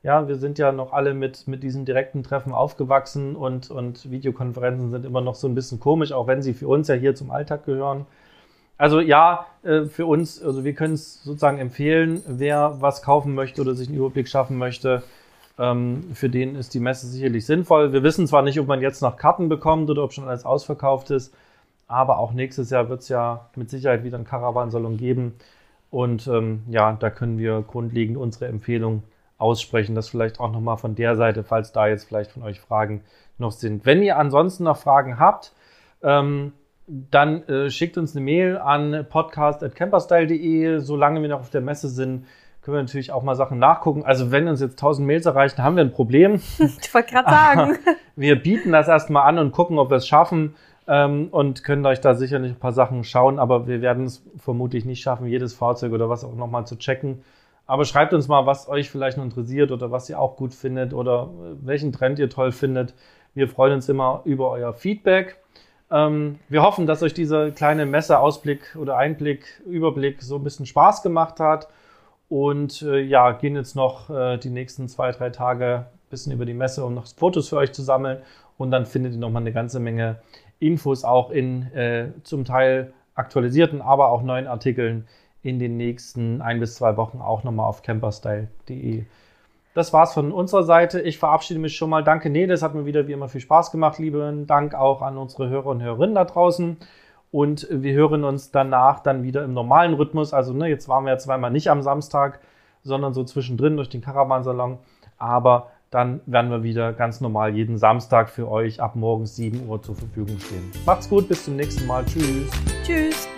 Ja, wir sind ja noch alle mit, mit diesen direkten Treffen aufgewachsen und, und Videokonferenzen sind immer noch so ein bisschen komisch, auch wenn sie für uns ja hier zum Alltag gehören. Also ja, äh, für uns, also wir können es sozusagen empfehlen, wer was kaufen möchte oder sich einen Überblick schaffen möchte, ähm, für den ist die Messe sicherlich sinnvoll. Wir wissen zwar nicht, ob man jetzt noch Karten bekommt oder ob schon alles ausverkauft ist, aber auch nächstes Jahr wird es ja mit Sicherheit wieder einen Caravansalon geben. Und ähm, ja, da können wir grundlegend unsere Empfehlung aussprechen. Das vielleicht auch nochmal von der Seite, falls da jetzt vielleicht von euch Fragen noch sind. Wenn ihr ansonsten noch Fragen habt, ähm, dann äh, schickt uns eine Mail an podcast.camperstyle.de. Solange wir noch auf der Messe sind, können wir natürlich auch mal Sachen nachgucken. Also wenn uns jetzt 1000 Mails erreichen, haben wir ein Problem. Ich wollte gerade sagen. wir bieten das erstmal an und gucken, ob wir es schaffen ähm, und können euch da sicherlich ein paar Sachen schauen, aber wir werden es vermutlich nicht schaffen, jedes Fahrzeug oder was auch nochmal zu checken. Aber schreibt uns mal, was euch vielleicht noch interessiert oder was ihr auch gut findet oder welchen Trend ihr toll findet. Wir freuen uns immer über euer Feedback. Ähm, wir hoffen, dass euch dieser kleine Messeausblick oder Einblick, Überblick so ein bisschen Spaß gemacht hat. Und äh, ja, gehen jetzt noch äh, die nächsten zwei, drei Tage ein bisschen über die Messe, um noch Fotos für euch zu sammeln. Und dann findet ihr nochmal eine ganze Menge Infos auch in äh, zum Teil aktualisierten, aber auch neuen Artikeln in den nächsten ein bis zwei Wochen auch nochmal auf camperstyle.de. Das war's von unserer Seite. Ich verabschiede mich schon mal. Danke, Nede. Es hat mir wieder wie immer viel Spaß gemacht. Lieben Dank auch an unsere Hörer und Hörerinnen da draußen. Und wir hören uns danach dann wieder im normalen Rhythmus. Also, ne, jetzt waren wir ja zweimal nicht am Samstag, sondern so zwischendrin durch den Karawansalon. Aber dann werden wir wieder ganz normal jeden Samstag für euch ab morgens 7 Uhr zur Verfügung stehen. Macht's gut, bis zum nächsten Mal. Tschüss. Tschüss.